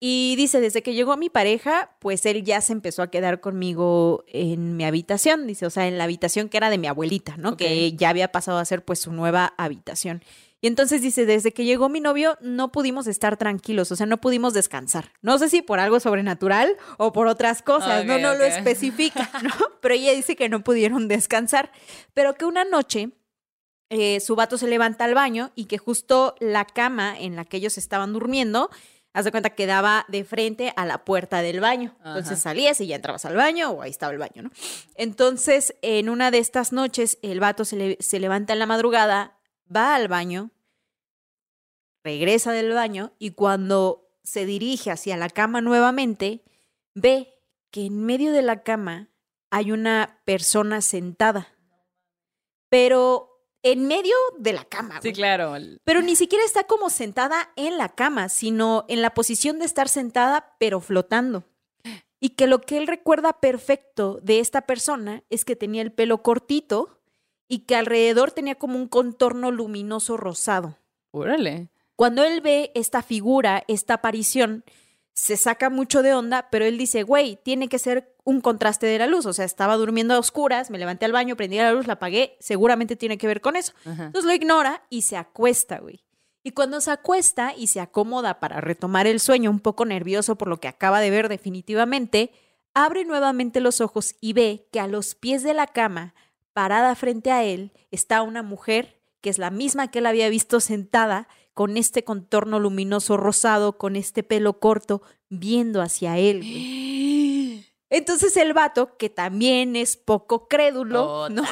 Y dice, desde que llegó mi pareja, pues él ya se empezó a quedar conmigo en mi habitación, dice, o sea, en la habitación que era de mi abuelita, ¿no? Que ya había pasado a ser pues su nueva habitación. Y entonces dice, desde que llegó mi novio no pudimos estar tranquilos, o sea, no pudimos descansar. No sé si por algo sobrenatural o por otras cosas, no, no lo especifica, ¿no? Pero ella dice que no pudieron descansar, pero que una noche eh, su vato se levanta al baño y que justo la cama en la que ellos estaban durmiendo, haz de cuenta que daba de frente a la puerta del baño. Entonces Ajá. salías y ya entrabas al baño o ahí estaba el baño, ¿no? Entonces, en una de estas noches, el vato se, le- se levanta en la madrugada, va al baño, regresa del baño y cuando se dirige hacia la cama nuevamente, ve que en medio de la cama hay una persona sentada. Pero en medio de la cama. Sí, güey. claro. Pero ni siquiera está como sentada en la cama, sino en la posición de estar sentada, pero flotando. Y que lo que él recuerda perfecto de esta persona es que tenía el pelo cortito y que alrededor tenía como un contorno luminoso rosado. Órale. Cuando él ve esta figura, esta aparición, se saca mucho de onda, pero él dice, güey, tiene que ser un contraste de la luz. O sea, estaba durmiendo a oscuras, me levanté al baño, prendí la luz, la apagué, seguramente tiene que ver con eso. Ajá. Entonces lo ignora y se acuesta, güey. Y cuando se acuesta y se acomoda para retomar el sueño, un poco nervioso por lo que acaba de ver definitivamente, abre nuevamente los ojos y ve que a los pies de la cama, parada frente a él, está una mujer que es la misma que él había visto sentada, con este contorno luminoso rosado, con este pelo corto, viendo hacia él. güey. Entonces el vato, que también es poco crédulo, ¿no?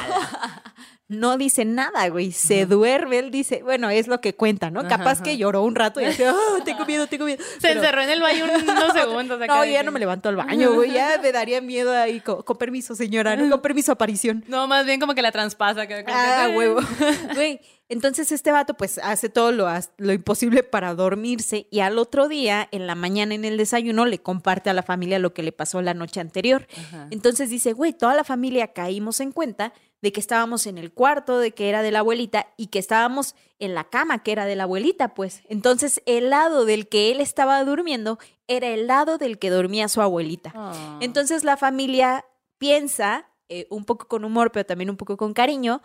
No dice nada, güey. Se duerme, él dice, bueno, es lo que cuenta, ¿no? Ajá, Capaz ajá. que lloró un rato y dice, oh, tengo miedo, tengo miedo. Se Pero- encerró en el baño unos segundos. acá No, ya que- no me levanto al baño, güey. Ya me daría miedo ahí. Con, con permiso, señora, ¿no? Con permiso, aparición. No, más bien como que la traspasa. que- Ah, huevo. Güey, entonces este vato pues hace todo lo, lo imposible para dormirse y al otro día, en la mañana en el desayuno, le comparte a la familia lo que le pasó la noche anterior. Ajá. Entonces dice, güey, toda la familia caímos en cuenta de que estábamos en el cuarto, de que era de la abuelita y que estábamos en la cama que era de la abuelita, pues. Entonces, el lado del que él estaba durmiendo era el lado del que dormía su abuelita. Ah. Entonces, la familia piensa, eh, un poco con humor, pero también un poco con cariño,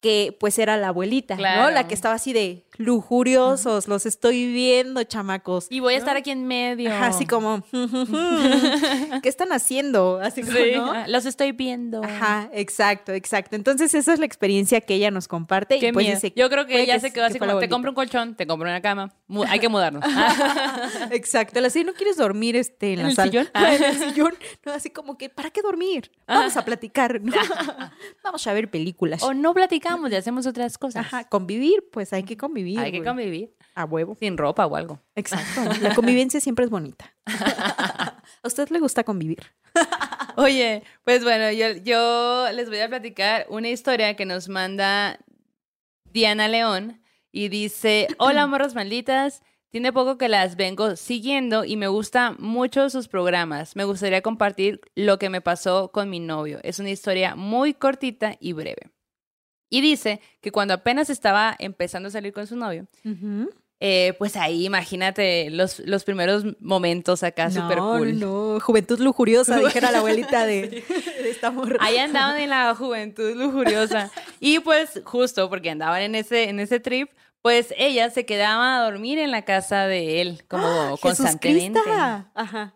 que pues era la abuelita, ¿no? La que estaba así de lujuriosos, los estoy viendo, chamacos. y voy a estar aquí en medio. Ajá, así como, ¿qué están haciendo? Así como, Sí, ¿no? ah, los estoy viendo. Ajá, exacto, exacto. Entonces, esa es la experiencia que ella nos comparte. Qué y pues dice, Yo creo que ella que se quedó que así la como, te abuelita". compro un colchón, te compro una cama, hay que mudarnos. Exacto. Así, ¿no quieres dormir este, en, ¿En la sala? sillón? Ah, en el sillón. No, así como que, ¿para qué dormir? Vamos a platicar, ¿no? Vamos a ver películas. o no platicamos y hacemos otras cosas. Ajá, convivir, pues hay que convivir. Hay que convivir. A huevo. Sin ropa o algo. Exacto. La convivencia siempre es bonita. ¿A usted le gusta convivir? Oye, pues bueno, yo, yo les voy a platicar una historia que nos manda Diana León y dice, hola morros malditas, tiene poco que las vengo siguiendo y me gusta mucho sus programas. Me gustaría compartir lo que me pasó con mi novio. Es una historia muy cortita y breve. Y dice que cuando apenas estaba empezando a salir con su novio, eh, pues ahí imagínate los, los primeros momentos acá súper cool. No, juventud lujuriosa, dijera la abuelita de, de esta morra. Ahí andaban en la juventud lujuriosa. Y pues justo porque andaban en ese, en ese trip, pues ella se quedaba a dormir en la casa de él, como ¡Ah! ¡Jesús constantemente. Crista! Ajá.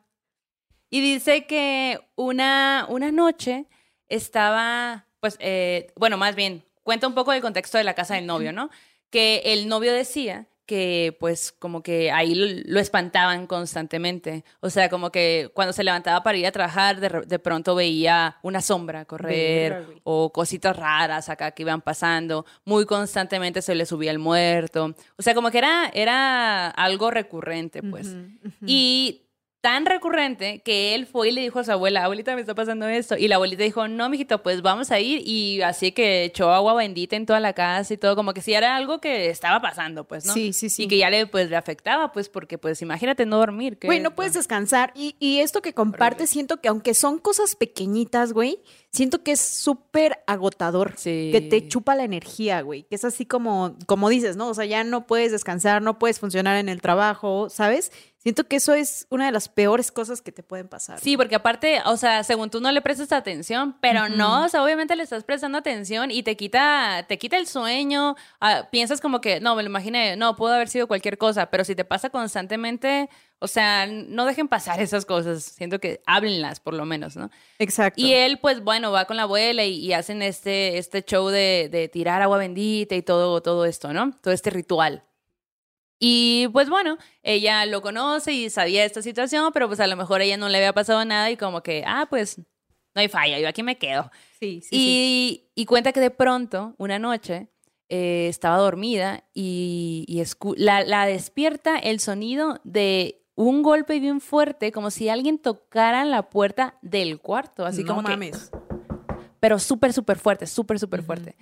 Y dice que una, una noche estaba, pues, eh, bueno, más bien, cuenta un poco del contexto de la casa del novio, ¿no? Que el novio decía que pues como que ahí lo, lo espantaban constantemente. O sea, como que cuando se levantaba para ir a trabajar, de, de pronto veía una sombra correr o cositas raras acá que iban pasando. Muy constantemente se le subía el muerto. O sea, como que era, era algo recurrente, pues. Y tan recurrente que él fue y le dijo a su abuela, abuelita, me está pasando esto. Y la abuelita dijo, no, mijito, pues vamos a ir. Y así que echó agua bendita en toda la casa y todo, como que sí era algo que estaba pasando, pues, ¿no? Sí, sí, sí. Y que ya le, pues, le afectaba, pues, porque, pues, imagínate no dormir. Güey, no puedes descansar. Y, y esto que compartes, siento que aunque son cosas pequeñitas, güey, siento que es súper agotador. Sí. Que te chupa la energía, güey. Que es así como, como dices, ¿no? O sea, ya no puedes descansar, no puedes funcionar en el trabajo, ¿sabes? Siento que eso es una de las peores cosas que te pueden pasar. Sí, porque aparte, o sea, según tú no le prestas atención, pero no, o sea, obviamente le estás prestando atención y te quita, te quita el sueño, ah, piensas como que, no, me lo imaginé, no, pudo haber sido cualquier cosa, pero si te pasa constantemente, o sea, no dejen pasar esas cosas, siento que háblenlas por lo menos, ¿no? Exacto. Y él, pues bueno, va con la abuela y, y hacen este, este show de, de tirar agua bendita y todo, todo esto, ¿no? Todo este ritual. Y pues bueno, ella lo conoce y sabía esta situación, pero pues a lo mejor a ella no le había pasado nada y como que, ah, pues no hay falla, yo aquí me quedo. sí, sí, sí. y, y cuenta que de pronto, una noche, eh, estaba dormida y, y la, la despierta el sonido de un golpe bien fuerte, como si alguien tocara la puerta del cuarto, así no como que, mames. pero súper, súper fuerte, súper, súper fuerte.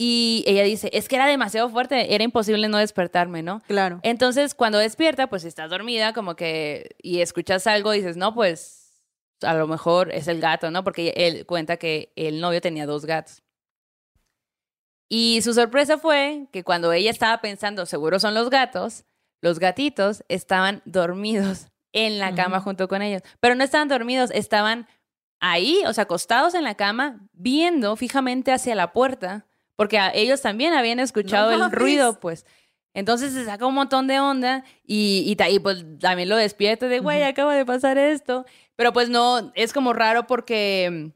Y ella dice, es que era demasiado fuerte, era imposible no despertarme, ¿no? Claro. Entonces, cuando despierta, pues estás dormida, como que, y escuchas algo, dices, no, pues a lo mejor es el gato, ¿no? Porque él cuenta que el novio tenía dos gatos. Y su sorpresa fue que cuando ella estaba pensando, seguro son los gatos, los gatitos estaban dormidos en la cama junto con ellos. Pero no estaban dormidos, estaban ahí, o sea, acostados en la cama, viendo fijamente hacia la puerta, porque a- ellos también habían escuchado el ruido, pues. Entonces se saca un montón de onda y, y, pues también lo despierta de, güey, acaba de pasar esto. Pero pues no, es como raro porque,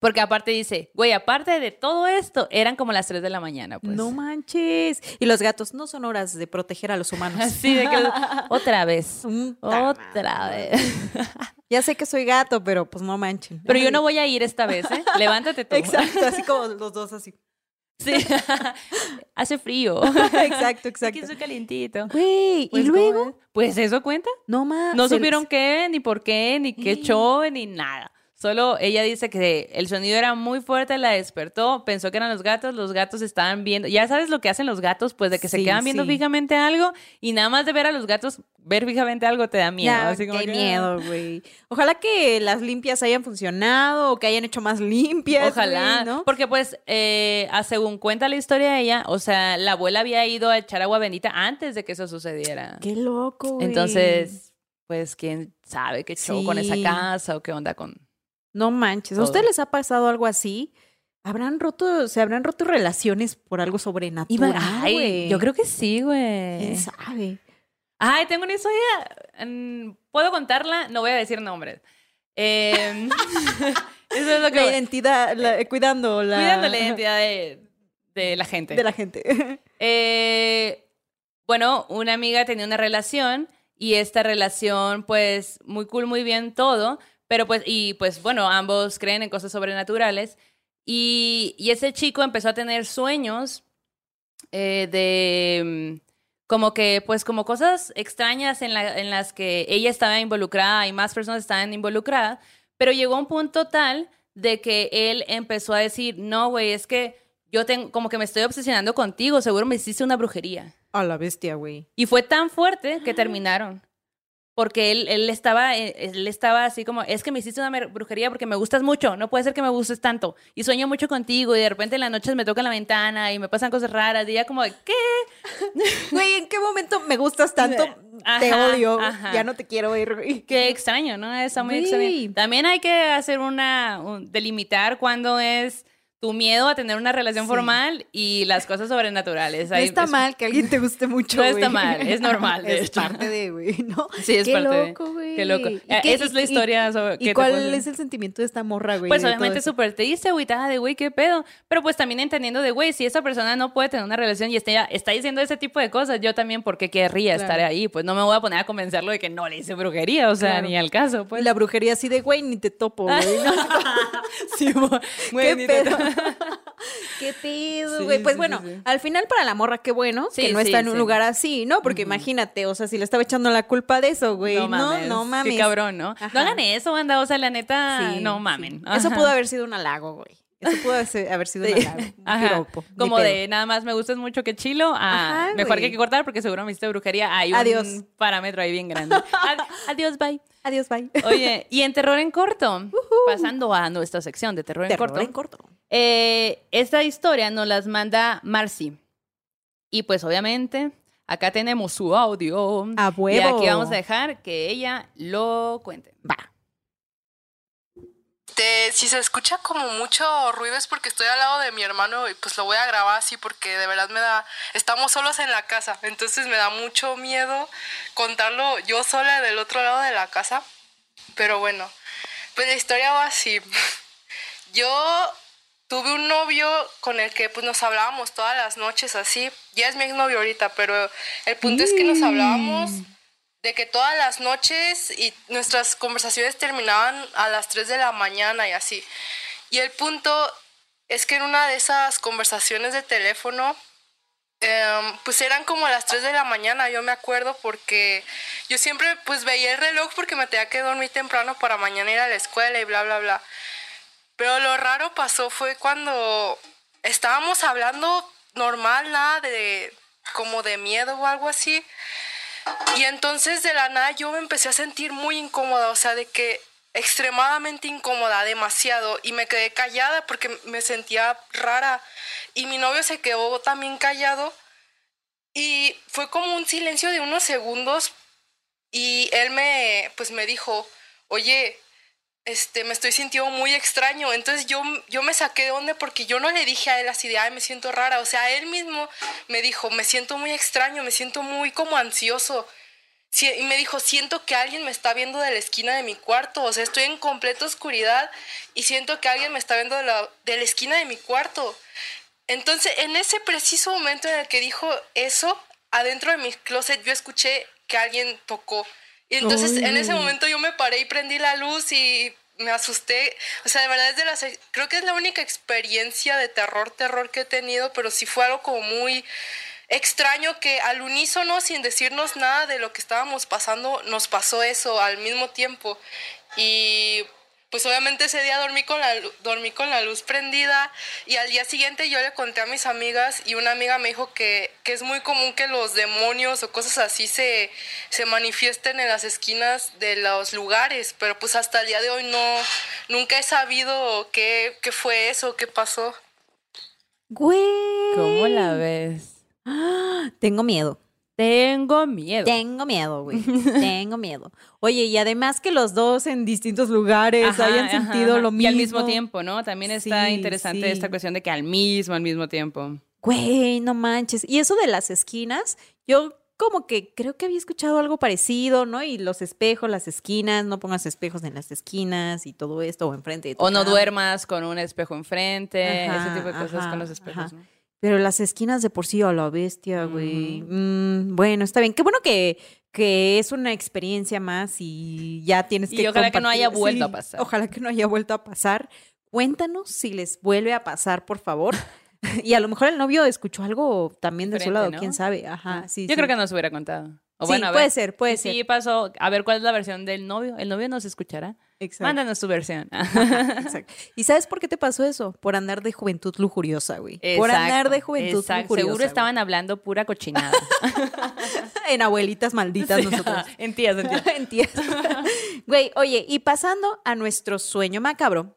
porque aparte dice, güey, aparte de todo esto, eran como las 3 de la mañana, pues. No manches. Y los gatos no son horas de proteger a los humanos. Así de que, otra vez, otra vez. Ya sé que soy gato, pero pues no manchen. Pero yo no voy a ir esta vez, ¿eh? Levántate tú. Exacto, así como los dos así. Sí. Hace frío. Exacto, exacto. Aquí calientito. Güey, Pues, y ¿cómo luego? Pues eso cuenta. no más. No supieron qué, ni por qué, ni qué show, ni nada. Solo ella dice que el sonido era muy fuerte, la despertó, pensó que eran los gatos, los gatos estaban viendo, ya sabes lo que hacen los gatos, pues de que se quedan viendo sí. fijamente algo y nada más de ver a los gatos ver fijamente algo te da miedo. Ya, así como qué que, miedo, güey. Ojalá que las limpias hayan funcionado o que hayan hecho más limpias. Ojalá, ¿no? Porque pues, eh, según cuenta la historia de ella, o sea, la abuela había ido a echar agua bendita antes de que eso sucediera. Qué loco, güey. Entonces, pues, quién sabe qué show con esa casa o qué onda con... No manches. ¿A ustedes les ha pasado algo así? ¿Habrán roto, se habrán roto relaciones por algo sobrenatural, Ay, yo creo que sí, güey. ¿Quién sabe? Ay, tengo una historia. mm, ¿Puedo contarla? No voy a decir nombres. Em, eso es lo que... La identidad, la- cuidando la... Cuidando la identidad de, de la gente. de la gente. Eh, bueno, una amiga tenía una relación y esta relación, pues, muy cool, muy bien todo, pero pues, y pues, bueno, ambos creen en cosas sobrenaturales y, y ese chico empezó a tener sueños eh, de mm, como que, pues, como cosas extrañas en, la- en las que ella estaba involucrada y más personas estaban involucradas, pero llegó a un punto tal de que él empezó a decir, no, güey, es que yo tengo, como que me estoy obsesionando contigo, seguro me hiciste una brujería. A la bestia, güey. Y fue tan fuerte que terminaron. Porque él, él, estaba, eh, él estaba así como, es que me hiciste una brujería porque me gustas mucho, no puede ser que me gustes tanto. Y sueño mucho contigo y de repente en las noches me tocan la ventana y me pasan cosas raras y ya como, ¿qué? Güey, ¿en qué momento me gustas tanto? te odio. ajá. Ya no te quiero güey. Qué extraño, ¿no? Está muy extraño. También hay que hacer una, un- delimitar cuándo es tu miedo a tener una relación Sí. formal y las cosas sobrenaturales. No Ahí está es- mal que alguien te guste mucho, No está güey. mal, es normal, de es hecho. parte de, güey, ¿no? Sí, es qué parte de- loco, güey. qué loco. ¿Y Eh, qué- esa es y- la y- historia sobre- que ¿Y cuál es el sentimiento de esta morra, güey? Pues obviamente súper triste, agüitada de güey, qué pedo. Pero pues también entendiendo de güey, si esa persona no puede tener una relación y está, está diciendo ese tipo de cosas, yo también, ¿por qué querría Claro. estar ahí? Pues no me voy a poner a convencerlo de que no le hice brujería, o sea, Claro. ni al caso, Y pues. la brujería así de, güey, ni te topo, güey. Sí, güey, ¿Qué ni te- pedo? ¿Qué pedo, Sí, güey? Pues sí, bueno, sí, al final para la morra, qué bueno que no está en un lugar así, ¿no? Porque imagínate, o sea, si le estaba echando la culpa de eso, güey. No, mames, no, mames. Qué cabrón, ¿no? Ajá. No hagan eso, banda, o sea, la neta, Sí, no mamen. Eso pudo haber sido un halago, güey. Eso pudo haber sido un Sí. halago. Un piropo. Como pedo. de nada más me gustas mucho que chilo. a Ajá, mejor que hay que cortar porque seguro me hiciste brujería. Hay un Adiós. parámetro ahí bien grande. Ad- adiós, bye. Adiós, bye. Oye, y en Terror en Corto, pasando a nuestra sección de Terror en Terror Corto, en corto. eh, esta historia nos las manda Marcy. Y pues obviamente, acá tenemos su audio. A Y huevo. aquí vamos a dejar que ella lo cuente. Va. Te- si se escucha como mucho ruido es porque estoy al lado de mi hermano y pues lo voy a grabar así porque de verdad me da, estamos solos en la casa, entonces me da mucho miedo contarlo yo sola del otro lado de la casa, pero bueno, pues la historia va así. Yo tuve un novio con el que pues nos hablábamos todas las noches así, ya es mi exnovio ahorita, pero el punto es que nos hablábamos de que todas las noches y nuestras conversaciones terminaban a las 3 de la mañana y así. Y el punto es que en una de esas conversaciones de teléfono, em, pues eran como las 3 de la mañana, yo me acuerdo, porque yo siempre pues veía el reloj porque me tenía que dormir temprano para mañana ir a la escuela y bla, bla, bla. Pero lo raro pasó fue cuando estábamos hablando normal, nada de como de miedo o algo así. Y entonces de la nada yo me empecé a sentir muy incómoda, o sea, de que extremadamente incómoda, demasiado, y me quedé callada porque me sentía rara. Y mi novio se quedó también callado y fue como un silencio de unos segundos y él me, pues me dijo, oye, este, me estoy sintiendo muy extraño. Entonces yo, yo me saqué de onda porque yo no le dije a él así de, me siento rara. O sea, él mismo me dijo, me siento muy extraño, me siento muy como ansioso. Y me dijo, siento que alguien me está viendo de la esquina de mi cuarto. O sea, estoy en completa oscuridad y siento que alguien me está viendo de la, de la esquina de mi cuarto. Entonces, en ese preciso momento en el que dijo eso, adentro de mi closet yo escuché que alguien tocó. Y entonces en ese momento yo me paré y prendí la luz y me asusté. O sea, de verdad es de las... Creo que es la única experiencia de terror, terror que he tenido, pero sí fue algo como muy extraño que al unísono, sin decirnos nada de lo que estábamos pasando, nos pasó eso al mismo tiempo. Y pues obviamente ese día dormí con, la, dormí con la luz prendida y al día siguiente yo le conté a mis amigas y una amiga me dijo que, que es muy común que los demonios o cosas así se, se manifiesten en las esquinas de los lugares, pero pues hasta el día de hoy no, nunca he sabido qué, qué fue eso, qué pasó. Güey. ¿Cómo la ves? Tengo miedo. Tengo miedo. Tengo miedo, güey. Tengo miedo. Oye, y además que los dos en distintos lugares Ajá, hayan ajá, sentido ajá. lo mismo. Y al mismo tiempo, ¿no? También está Sí, interesante sí. esta cuestión de que al mismo, al mismo tiempo. Güey, no manches. Y eso de las esquinas, yo como que creo que había escuchado algo parecido, ¿no? Y los espejos, las esquinas, no pongas espejos en las esquinas y todo esto, o enfrente de O no duermas con un espejo enfrente, ese tipo de cosas con los espejos. ¿no? Pero las esquinas de por sí a la bestia, güey. Mm, bueno, está bien. Qué bueno que, que es una experiencia más y ya tienes Y que ojalá que no haya vuelto a Sí, pasar. Ojalá que no haya vuelto a pasar. Cuéntanos si les vuelve a pasar, por favor. y a lo mejor el novio escuchó algo también de su lado, ¿no? quién sabe. Ajá, sí. Yo sí. creo que nos hubiera contado. O Sí, bueno, a puede ver, ser, puede si ser. Sí, pasó. A ver, ¿cuál es la versión del novio? ¿El novio nos escuchará? Exacto. Mándanos tu versión. Exacto. ¿Y sabes por qué te pasó eso? Por andar de juventud lujuriosa, güey. Por andar de juventud Exacto. lujuriosa. Seguro güey. estaban hablando pura cochinada. en abuelitas malditas Sí, nosotros. en tías, en tías. En tías. Güey, oye, y pasando a nuestro sueño macabro,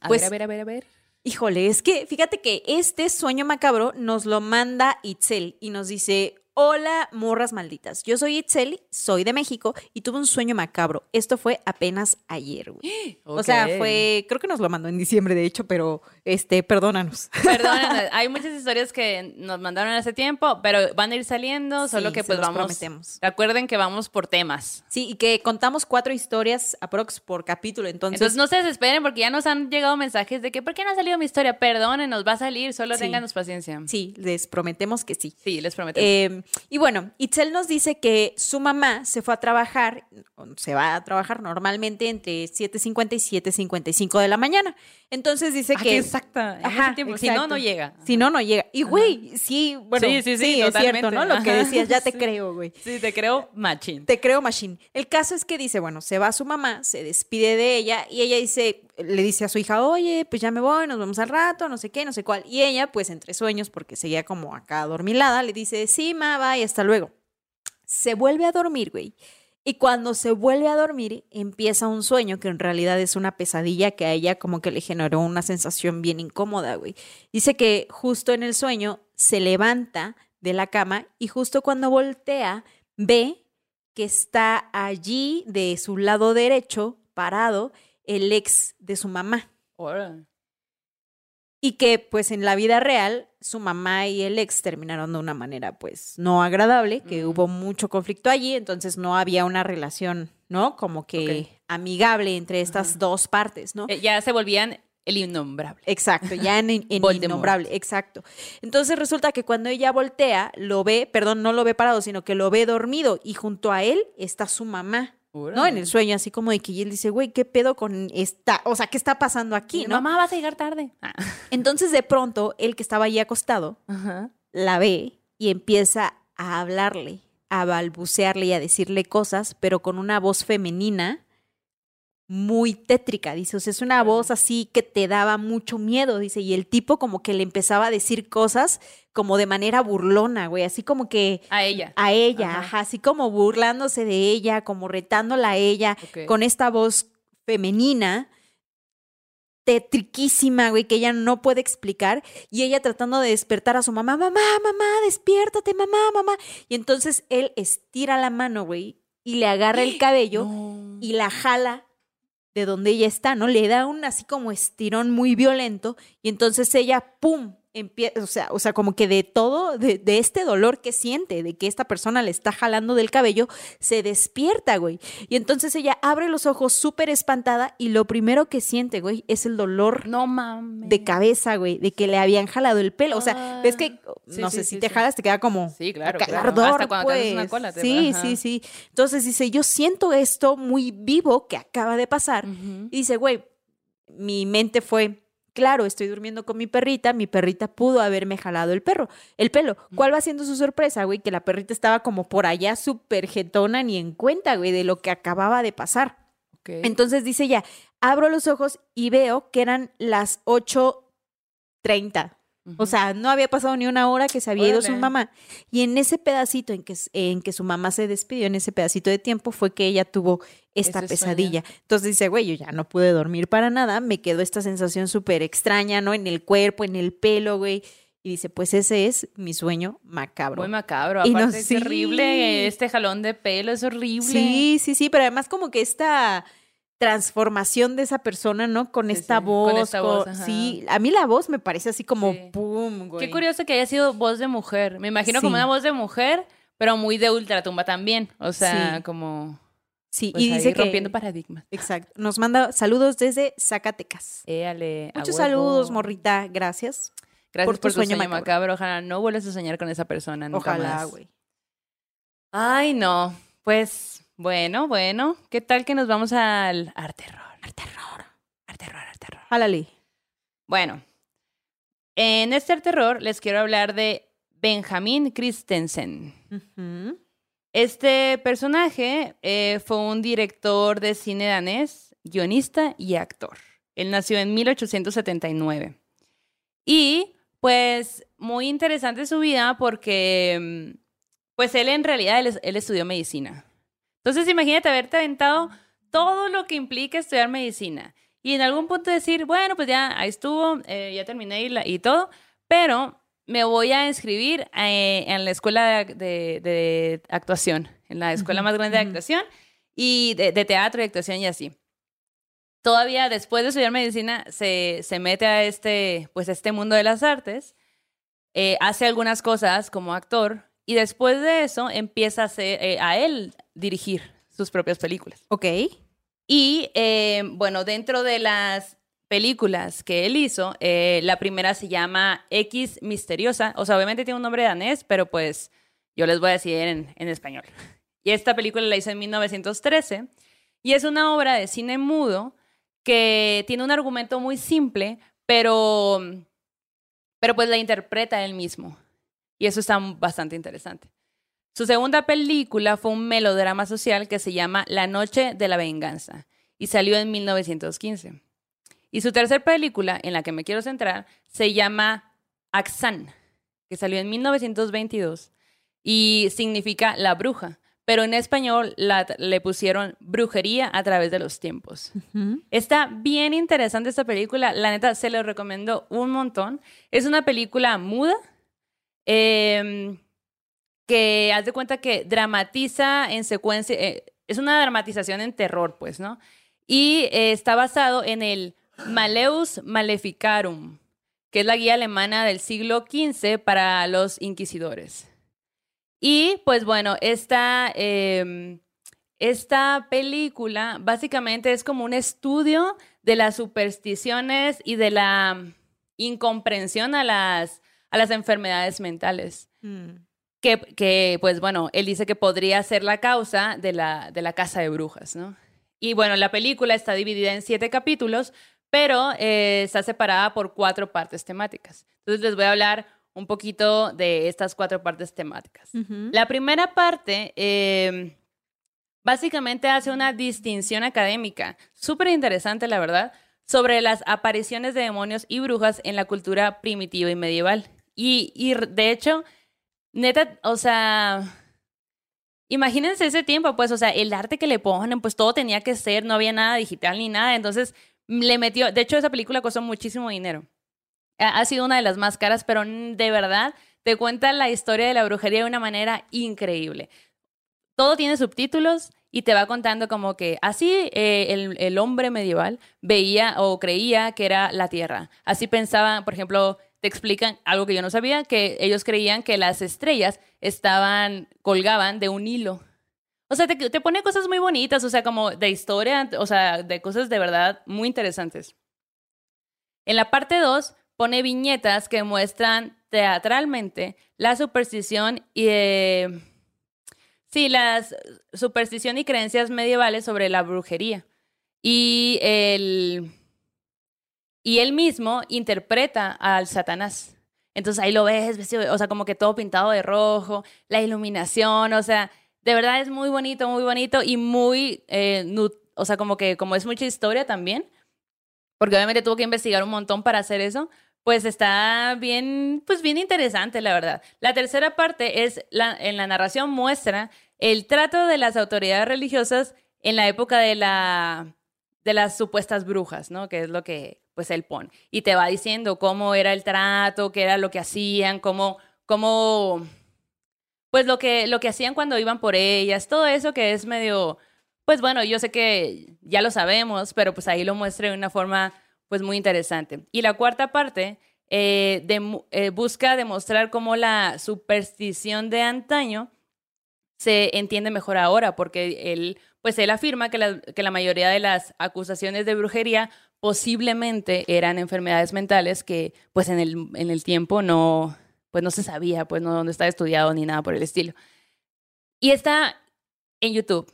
A Pues- ver, a ver, a ver, a ver. híjole, es que fíjate que este sueño macabro nos lo manda Itzel y nos dice, hola morras malditas, yo soy Itzel, soy de México y tuve un sueño macabro. Esto fue apenas ayer, güey. O sea, fue, creo que nos lo mandó en diciembre, de hecho, pero, este, perdónanos. Perdonen, hay muchas historias que nos mandaron hace tiempo, pero van a ir saliendo, solo Sí, que pues vamos. prometemos. Recuerden que vamos por temas. Sí, y que contamos cuatro historias aprox por capítulo, entonces... Entonces no se desesperen porque ya nos han llegado mensajes de que ¿por qué no ha salido mi historia? Perdonen, nos va a salir, solo Sí. ténganos paciencia. Sí, les prometemos que sí. Sí, les prometo. Eh, y bueno, Itzel nos dice que su mamá se fue a trabajar, se va a trabajar normalmente entre 7.50 y 7.55 de la mañana. Entonces dice Ah, que... exacta. en ese tiempo. Si no, no llega. Si no, no llega. Y güey, sí, bueno, Sí, sí, sí, es cierto. ¿no? Lo que decías, ya te sí. creo, güey. Sí, te creo machín. Te creo, Machine. El caso es que dice, bueno, se va su mamá, se despide de ella y ella dice, le dice a su hija, oye, pues ya me voy, nos vemos al rato, no sé qué, no sé cuál. Y ella, pues entre sueños, porque seguía como acá adormilada, le dice, sí, ma, bye, hasta luego. Se vuelve a dormir, güey. Y cuando se vuelve a dormir, empieza un sueño que en realidad es una pesadilla que a ella como que le generó una sensación bien incómoda, güey. Dice que justo en el sueño se levanta de la cama y justo cuando voltea ve que está allí de su lado derecho, parado, el ex de su mamá. Órale. Y que pues en la vida real su mamá y el ex terminaron de una manera pues no agradable, que Mm. hubo mucho conflicto allí, entonces no había una relación, ¿no? Como que amigable entre estas dos partes, ¿no? Eh, ya se volvían el innombrable. Exacto, ya en, en innombrable, exacto. Entonces resulta que cuando ella voltea, lo ve, perdón, no lo ve parado, sino que lo ve dormido y junto a él está su mamá, ¿no? En el sueño, así como de que él dice, güey, ¿qué pedo con esta? O sea, ¿qué está pasando aquí, no? Mamá, vas a llegar tarde. Ah. Entonces de pronto, él que estaba allí acostado, Ajá. la ve y empieza a hablarle, a balbucearle y a decirle cosas, pero con una voz femenina muy tétrica, dice, o sea, es una voz así que te daba mucho miedo, dice, y el tipo como que le empezaba a decir cosas como de manera burlona, güey, así como que A ella. a ella, Ajá. ajá, así como burlándose de ella, como retándola a ella, con esta voz femenina, tetriquísima, güey, que ella no puede explicar, y ella tratando de despertar a su mamá, mamá, mamá, despiértate, mamá, mamá. Y entonces él estira la mano, güey, y le agarra el cabello No. y la jala de donde ella está, ¿no? Le da un así como estirón muy violento y entonces ella, ¡pum! Empieza, o sea, o sea, como que de todo, de, de este dolor que siente, de que esta persona le está jalando del cabello, se despierta, güey. Y entonces ella abre los ojos súper espantada y lo primero que siente, güey, es el dolor No mames. de cabeza, güey, de que le habían jalado el pelo. O sea, ves que, Ah. Sí, no sí, sé, sí, si te jalas te queda como Sí, claro, ardor, Hasta cuando te haces una pues. cola te- Sí, sí, sí. Entonces dice, yo siento esto muy vivo que acaba de pasar. Y dice, güey, mi mente fue, claro, estoy durmiendo con mi perrita, mi perrita pudo haberme jalado el perro, el pelo. ¿Cuál va siendo su sorpresa, güey? Que la perrita estaba como por allá súper jetona ni en cuenta, güey, de lo que acababa de pasar. Entonces dice ella, abro los ojos y veo que eran las 8.30. O sea, no había pasado ni una hora que se había ido su mamá. Y en ese pedacito en que, en que su mamá se despidió, en ese pedacito de tiempo, fue que ella tuvo esta Ese sueño. pesadilla. Entonces dice, güey, yo ya no pude dormir para nada, me quedó esta sensación súper extraña, ¿no? En el cuerpo, en el pelo, güey. Y dice, pues ese es mi sueño macabro. Muy macabro. Y no- Aparte es sí. horrible. Este jalón de pelo es horrible. Sí, sí, sí, pero además como que esta transformación de esa persona, ¿no? Con Sí, esta sí, con voz. esta con- voz, ajá. sí, a mí la voz me parece así como Sí. pum, güey. Qué curioso que haya sido voz de mujer. Me imagino como una voz de mujer, pero muy de ultratumba también. O sea, como Sí, pues, y dice que rompiendo paradigmas. Exacto. Nos manda saludos desde Zacatecas. Éale, Muchos saludos, morrita. Gracias. Gracias por por tu sueño sueño, macabro. macabro. Ojalá no vuelvas a soñar con esa persona nunca Ojalá, güey. Ay, no. Pues, bueno, bueno. ¿Qué tal que nos vamos al arte terror? Arte terror. Arte terror, arte terror. Jálale. Bueno, en este arte terror les quiero hablar de Benjamin Christensen. Este personaje eh, fue un director de cine danés, guionista y actor. Él nació en 1879. Y pues muy interesante su vida porque mm, pues él en realidad él estudió medicina. Entonces imagínate haberte aventado todo lo que implica estudiar medicina. Y en algún punto decir, bueno, pues ya ahí estuvo, eh, ya terminé y, la- y todo, pero me voy a inscribir eh, en la escuela de, de- de actuación, en la escuela más grande de actuación y de, de teatro y actuación y así. Todavía después de estudiar medicina se, se mete a este, pues, a este mundo de las artes, eh, hace algunas cosas como actor y después de eso empieza a, hacer, eh, a él dirigir sus propias películas. Ok. Y eh, bueno, dentro de las películas que él hizo, eh, la primera se llama X Misteriosa. O sea, obviamente tiene un nombre danés, pero pues yo les voy a decir en, en español. Y esta película la hizo en 1913 y es una obra de cine mudo que tiene un argumento muy simple, pero, pero pues la interpreta él mismo. Y eso está bastante interesante. Su segunda película fue un melodrama social que se llama La Noche de la Venganza y salió en 1915. Y su tercera película, en la que me quiero centrar, se llama Axan, que salió en 1922 y significa la bruja, pero en español la- le pusieron brujería a través de los tiempos. Está bien interesante esta película. La neta, se lo recomiendo un montón. Es una película muda em, que haz de cuenta que dramatiza en secuencia. eh, es una dramatización en terror, pues, ¿no? Y eh, está basado en el Maleus Maleficarum, que es la guía alemana del siglo XV para los inquisidores. Y pues bueno, esta, em, esta película básicamente es como un estudio de las supersticiones y de la incomprensión a las, a las enfermedades mentales. Mm. Que, que, pues bueno, él dice que podría ser la causa de la, de la casa de brujas, ¿no? Y bueno, la película está dividida en siete capítulos, pero eh, está separada por cuatro partes temáticas. Entonces les voy a hablar un poquito de estas cuatro partes temáticas. La primera parte eh, básicamente hace una distinción académica, súper interesante, la verdad, sobre las apariciones de demonios y brujas en la cultura primitiva y medieval. Y, y de hecho, neta, o sea, imagínense ese tiempo, pues, o sea, el arte que le ponen, pues todo tenía que ser, no había nada digital ni nada, entonces le metió, de hecho, esa película costó muchísimo dinero. Ha sido una de las más caras, pero mm, de verdad te cuenta la historia de la brujería de una manera increíble. Todo tiene subtítulos y te va contando como que así eh, el, el hombre medieval veía o creía que era la tierra. Así pensaban, por ejemplo, te explican algo que yo no sabía, que ellos creían que las estrellas estaban, colgaban de un hilo. O sea, te, te pone cosas muy bonitas, o sea, como de historia, o sea, de cosas de verdad muy interesantes. En la parte 2 pone viñetas que muestran teatralmente la superstición y eh, sí, las superstición y creencias medievales sobre la brujería. Y el y él mismo interpreta al Satanás. Entonces ahí lo ves, vestido, o sea, como que todo pintado de rojo, la iluminación, o sea, de verdad es muy bonito, muy bonito y muy, eh, o sea, como que como es mucha historia también, porque obviamente tuvo que investigar un montón para hacer eso, pues está bien, pues bien interesante, la verdad. La tercera parte es, la, en la narración muestra el trato de las autoridades religiosas en la época de, la, de las supuestas brujas, ¿no? Que es lo que, pues, él pone. Y te va diciendo cómo era el trato, qué era lo que hacían, cómo, cómo, pues, lo que, lo que hacían cuando iban por ellas, todo eso que es medio, pues, bueno, yo sé que ya lo sabemos, pero pues ahí lo muestra de una forma pues muy interesante. Y la cuarta parte eh, eh, busca demostrar cómo la superstición de antaño se entiende mejor ahora, porque él, pues él afirma que la, que la mayoría de las acusaciones de brujería posiblemente eran enfermedades mentales que pues en el, en el tiempo no, pues no se sabía, pues no, no estaba estudiado ni nada por el estilo. Y está en YouTube.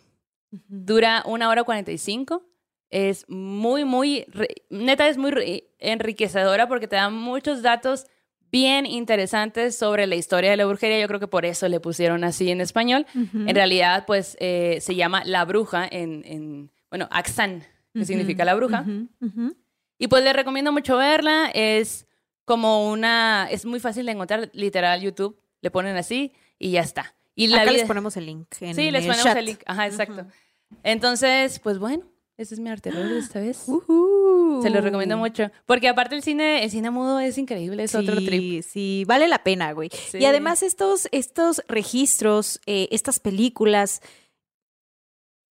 Dura una hora cuarenta y cinco es muy, muy, neta es muy enriquecedora porque te da muchos datos bien interesantes sobre la historia de la brujería. Yo creo que por eso le pusieron así en español. En realidad, pues eh, se llama La Bruja en, en bueno, Axan, que significa la bruja. Y pues le recomiendo mucho verla. Es como una, es muy fácil de encontrar, literal, YouTube. Le ponen así y ya está. Y Acá les ponemos el link. En sí, les ponemos chat. el link. Ajá, exacto. Entonces, pues bueno, ese es mi arte de esta vez. Se lo recomiendo mucho. Porque aparte el cine, el cine mudo es increíble, es otro trip. Sí, sí, vale la pena, güey. Sí. Y además estos, estos registros, eh, estas películas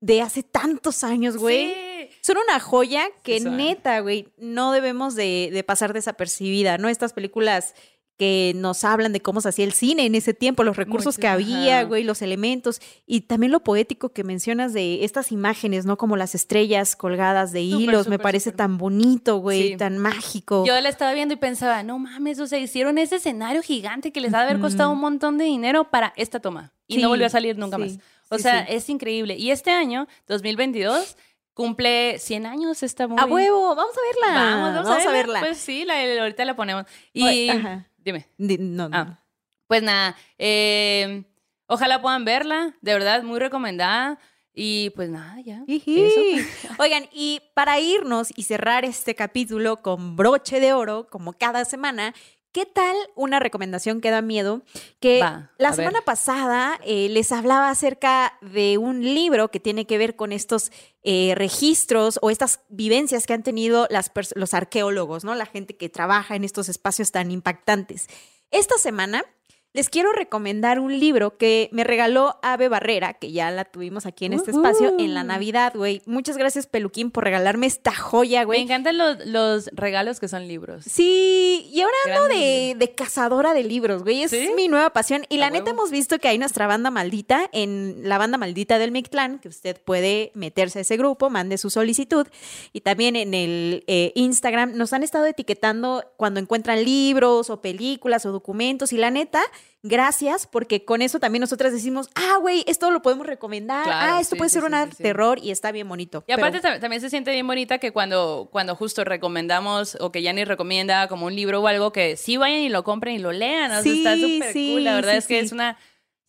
de hace tantos años, güey, Sí. Son una joya que Sí neta, güey, no debemos de, de pasar desapercibida, ¿no? Estas películas que nos hablan de cómo se hacía el cine en ese tiempo, los recursos Mucho, que había, ajá. güey, los elementos y también lo poético que mencionas de estas imágenes, ¿no? Como las estrellas colgadas de hilos, me parece tan bonito, güey, Sí. tan mágico. Yo la estaba viendo y pensaba, no mames, o sea, hicieron ese escenario gigante que les ha de haber costado un montón de dinero para esta toma. Y Sí, no volvió a salir nunca sí, más. O sí, sea, sí. es increíble. Y este año, 2022, cumple 100 años esta movie. A huevo, vamos a verla. Vamos, vamos, a, verla. verla. Pues sí, la, ahorita la ponemos. Y ajá. dime. Di- no, no. Ah, pues nada, eh, ojalá puedan verla, de verdad, muy recomendada. Y pues nada, ya. Eso. Oigan, y para irnos y cerrar este capítulo con broche de oro, como cada semana, ¿qué tal una recomendación que da miedo? Que Va, la ver. semana pasada eh, les hablaba acerca de un libro que tiene que ver con estos eh, registros o estas vivencias que han tenido las los arqueólogos, ¿no? La gente que trabaja en estos espacios tan impactantes. Esta semana les quiero recomendar un libro que me regaló Ave Barrera, que ya la tuvimos aquí en este espacio en la. Navidad, güey. Muchas gracias, Peluquín, por regalarme esta joya, Me güey. encantan los, los regalos que son libros. Sí, y ahora ando de, de cazadora de libros, güey. Es ¿Sí? mi nueva pasión. Y la neta huevo. hemos visto que hay nuestra banda maldita en la banda maldita del Mictlán, que usted puede meterse a ese grupo, mande su solicitud. Y también en el eh, Instagram nos han estado etiquetando cuando encuentran libros o películas o documentos. Y la neta, gracias, porque con eso también nosotras decimos, ah, güey, esto lo podemos recomendar. Claro, ah, esto sí, puede sí, ser sí, un terror y está bien bonito. Y aparte Pero- también se siente bien bonita que cuando, cuando justo recomendamos o que Yanni recomienda como un libro o algo que sí vayan y lo compren y lo lean. O sea, está súper sí, cool. La verdad es que es una,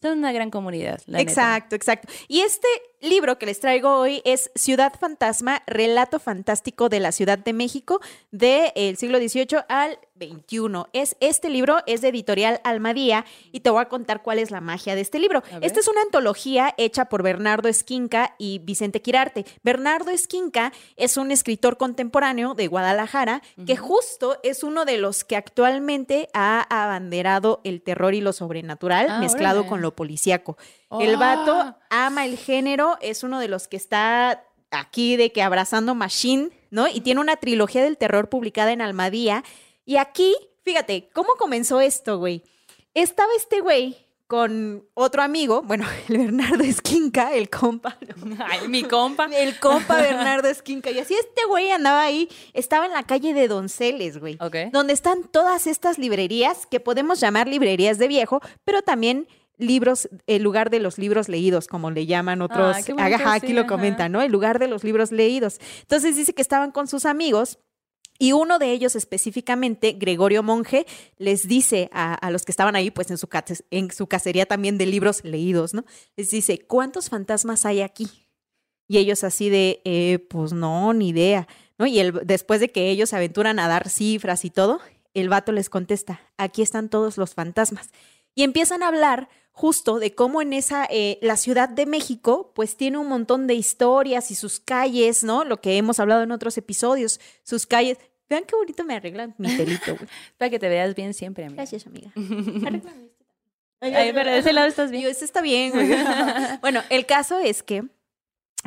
es una gran comunidad. la neta. Exacto, exacto. Y este libro que les traigo hoy es Ciudad Fantasma, Relato Fantástico de la Ciudad de México del siglo XVIII al XXI. Es, este libro es de editorial Almadía y te voy a contar cuál es la magia de este libro. Esta es una antología hecha por Bernardo Esquinca y Vicente Quirarte. Bernardo Esquinca es un escritor contemporáneo de Guadalajara que justo es uno de los que actualmente ha abanderado el terror y lo sobrenatural Ah, mezclado órale. con lo policíaco. El vato ¡Ah! ama el género, es uno de los que está aquí de que abrazando Machine, ¿no? Y tiene una trilogía del terror publicada en Almadía. Y aquí, fíjate, ¿cómo comenzó esto, güey? Estaba este güey con otro amigo, bueno, el Bernardo Esquinca, el compa, ¿no? Ay, mi compa. el compa Bernardo Esquinca. Y así este güey andaba ahí, estaba en la calle de Donceles, güey. Ok. Donde están todas estas librerías que podemos llamar librerías de viejo, pero también libros, el lugar de los libros leídos, como le llaman otros. Ah, qué bonito, Ajá, aquí sí, lo ajá. comentan, ¿no? El lugar de los libros leídos. Entonces dice que estaban con sus amigos. Y uno de ellos específicamente, Gregorio Monje, les dice a, a los que estaban ahí, pues en su, en su cacería también de libros leídos, ¿no? Les dice, ¿cuántos fantasmas hay aquí? Y ellos así de, eh, pues no, ni idea, ¿no? Y el, después de que ellos se aventuran a dar cifras y todo, el vato les contesta, aquí están todos los fantasmas. Y empiezan a hablar justo de cómo en esa, eh, la Ciudad de México, pues tiene un montón de historias y sus calles, ¿no? Lo que hemos hablado en otros episodios, sus calles. Vean qué bonito me arreglan mi pelito, güey. Para que te veas bien siempre, amiga. Gracias, amiga. Arréglame. Ay, pero de ese lado estás bien. Yo, ese está bien, güey. bueno, el caso es que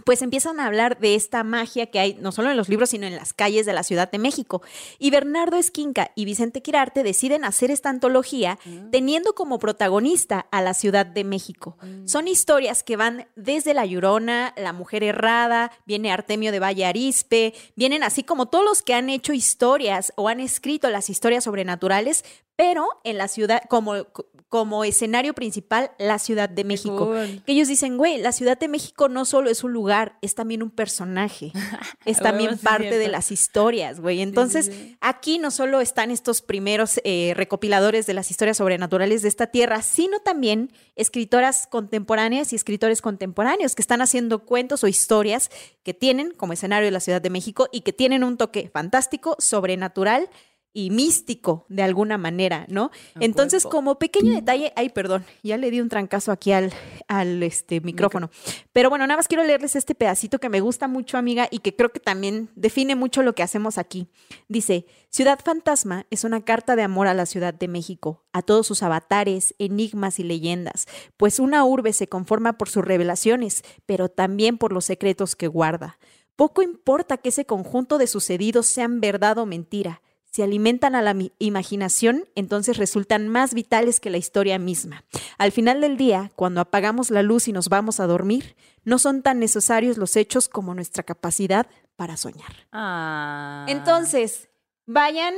pues empiezan a hablar de esta magia que hay no solo en los libros, sino en las calles de la Ciudad de México. Y Bernardo Esquinca y Vicente Quirarte deciden hacer esta antología teniendo como protagonista a la Ciudad de México. Son historias que van desde La Llorona, La Mujer Errada, viene Artemio de Valle Arispe, vienen así como todos los que han hecho historias o han escrito las historias sobrenaturales, pero en la ciudad, como, como escenario principal, la Ciudad de México. cool. Que ellos dicen, güey, la Ciudad de México no solo es un lugar, es también un personaje. Es también sí, parte de las historias, güey. Entonces, sí. aquí no solo están estos primeros eh, recopiladores de las historias sobrenaturales de esta tierra, sino también escritoras contemporáneas y escritores contemporáneos que están haciendo cuentos o historias que tienen como escenario la Ciudad de México y que tienen un toque fantástico, sobrenatural y místico de alguna manera, ¿no? Entonces, como pequeño detalle, ay, perdón, ya le di un trancazo aquí al, al este, micrófono. Pero bueno, nada más quiero leerles este pedacito que me gusta mucho, amiga, y que creo que también define mucho lo que hacemos aquí. Dice, Ciudad Fantasma es una carta de amor a la Ciudad de México, a todos sus avatares, enigmas y leyendas, pues una urbe se conforma por sus revelaciones, pero también por los secretos que guarda. Poco importa que ese conjunto de sucedidos sean verdad o mentira. Si alimentan a la imaginación, entonces resultan más vitales que la historia misma. Al final del día, cuando apagamos la luz y nos vamos a dormir, no son tan necesarios los hechos como nuestra capacidad para soñar. Ah. Entonces, vayan,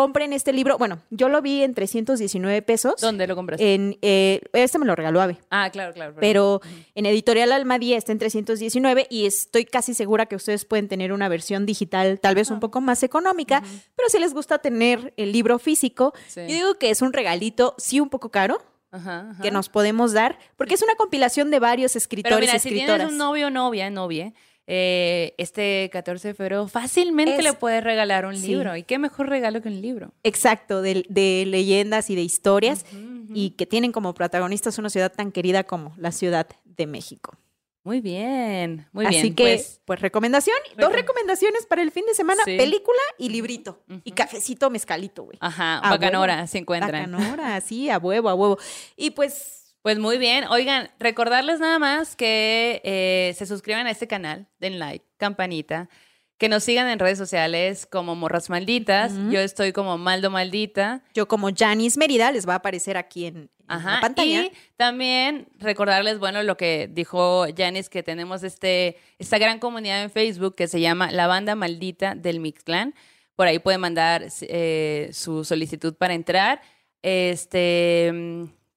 compren este libro. Bueno, yo lo vi en 319 pesos. ¿Dónde lo compraste? En, eh, este me lo regaló Ave. ah, claro, claro. perdón. Pero en Editorial Almadía está en 319 y estoy casi segura que ustedes pueden tener una versión digital tal vez un poco más económica, pero si les gusta tener el libro físico, Sí. yo digo que es un regalito, sí un poco caro, Ajá, ajá. que nos podemos dar, porque es una compilación de varios Pero escritores mira, y si escritoras. tienes un novio o novia, novia, eh, este 14 de febrero fácilmente Es- le puedes regalar un Sí. libro. ¿Y qué mejor regalo que un libro? Exacto, de, de leyendas y de historias y que tienen como protagonistas una ciudad tan querida como la Ciudad de México. Muy bien, muy Así bien. que, pues, pues, recomendación, dos Recom- recomendaciones para el fin de semana, Sí. película y librito. Y cafecito mezcalito, güey. ajá, A bacanora, huevo. se encuentran. Bacanora, sí, a huevo, a huevo. Y pues, Pues muy bien. Oigan, recordarles nada más que eh, se suscriban a este canal, den like, campanita, que nos sigan en redes sociales como Morras Malditas. Yo estoy como Maldo Maldita. yo como Janice Mérida, les va a aparecer aquí en, en Ajá. la pantalla. Y también recordarles, bueno, lo que dijo Janice, que tenemos este, esta gran comunidad en Facebook que se llama La Banda Maldita del Mixclan. Por ahí pueden mandar eh, su solicitud para entrar. Este,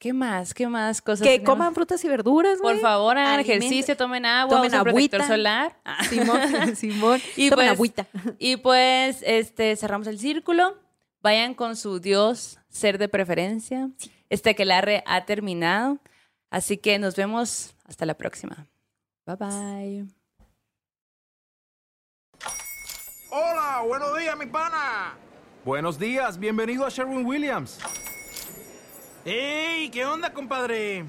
¿qué más? ¿Qué más cosas? que tenemos? coman frutas y verduras, Por güey. favor, hagan ejercicio, tomen agua, tomen usen protector agüita. solar. Ah. Simón, Simón. Y Tomen pues, agüita. y pues, este, cerramos el círculo. Vayan con su Dios, ser de preferencia. Este que ha terminado. Así que nos vemos hasta la próxima. Bye bye. Hola, buenos días, mi pana. Buenos días, bienvenido a Sherwin Williams. ¡Ey! ¿Qué onda, compadre?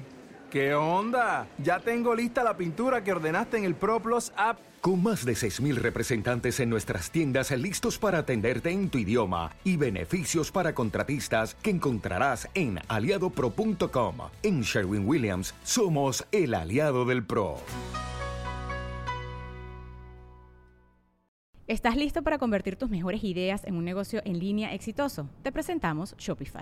¿Qué onda? Ya tengo lista la pintura que ordenaste en el ProPlus app. Con más de 6.000 representantes en nuestras tiendas listos para atenderte en tu idioma y beneficios para contratistas que encontrarás en aliadopro.com. En Sherwin Williams somos el aliado del PRO. ¿Estás listo para convertir tus mejores ideas en un negocio en línea exitoso? Te presentamos Shopify.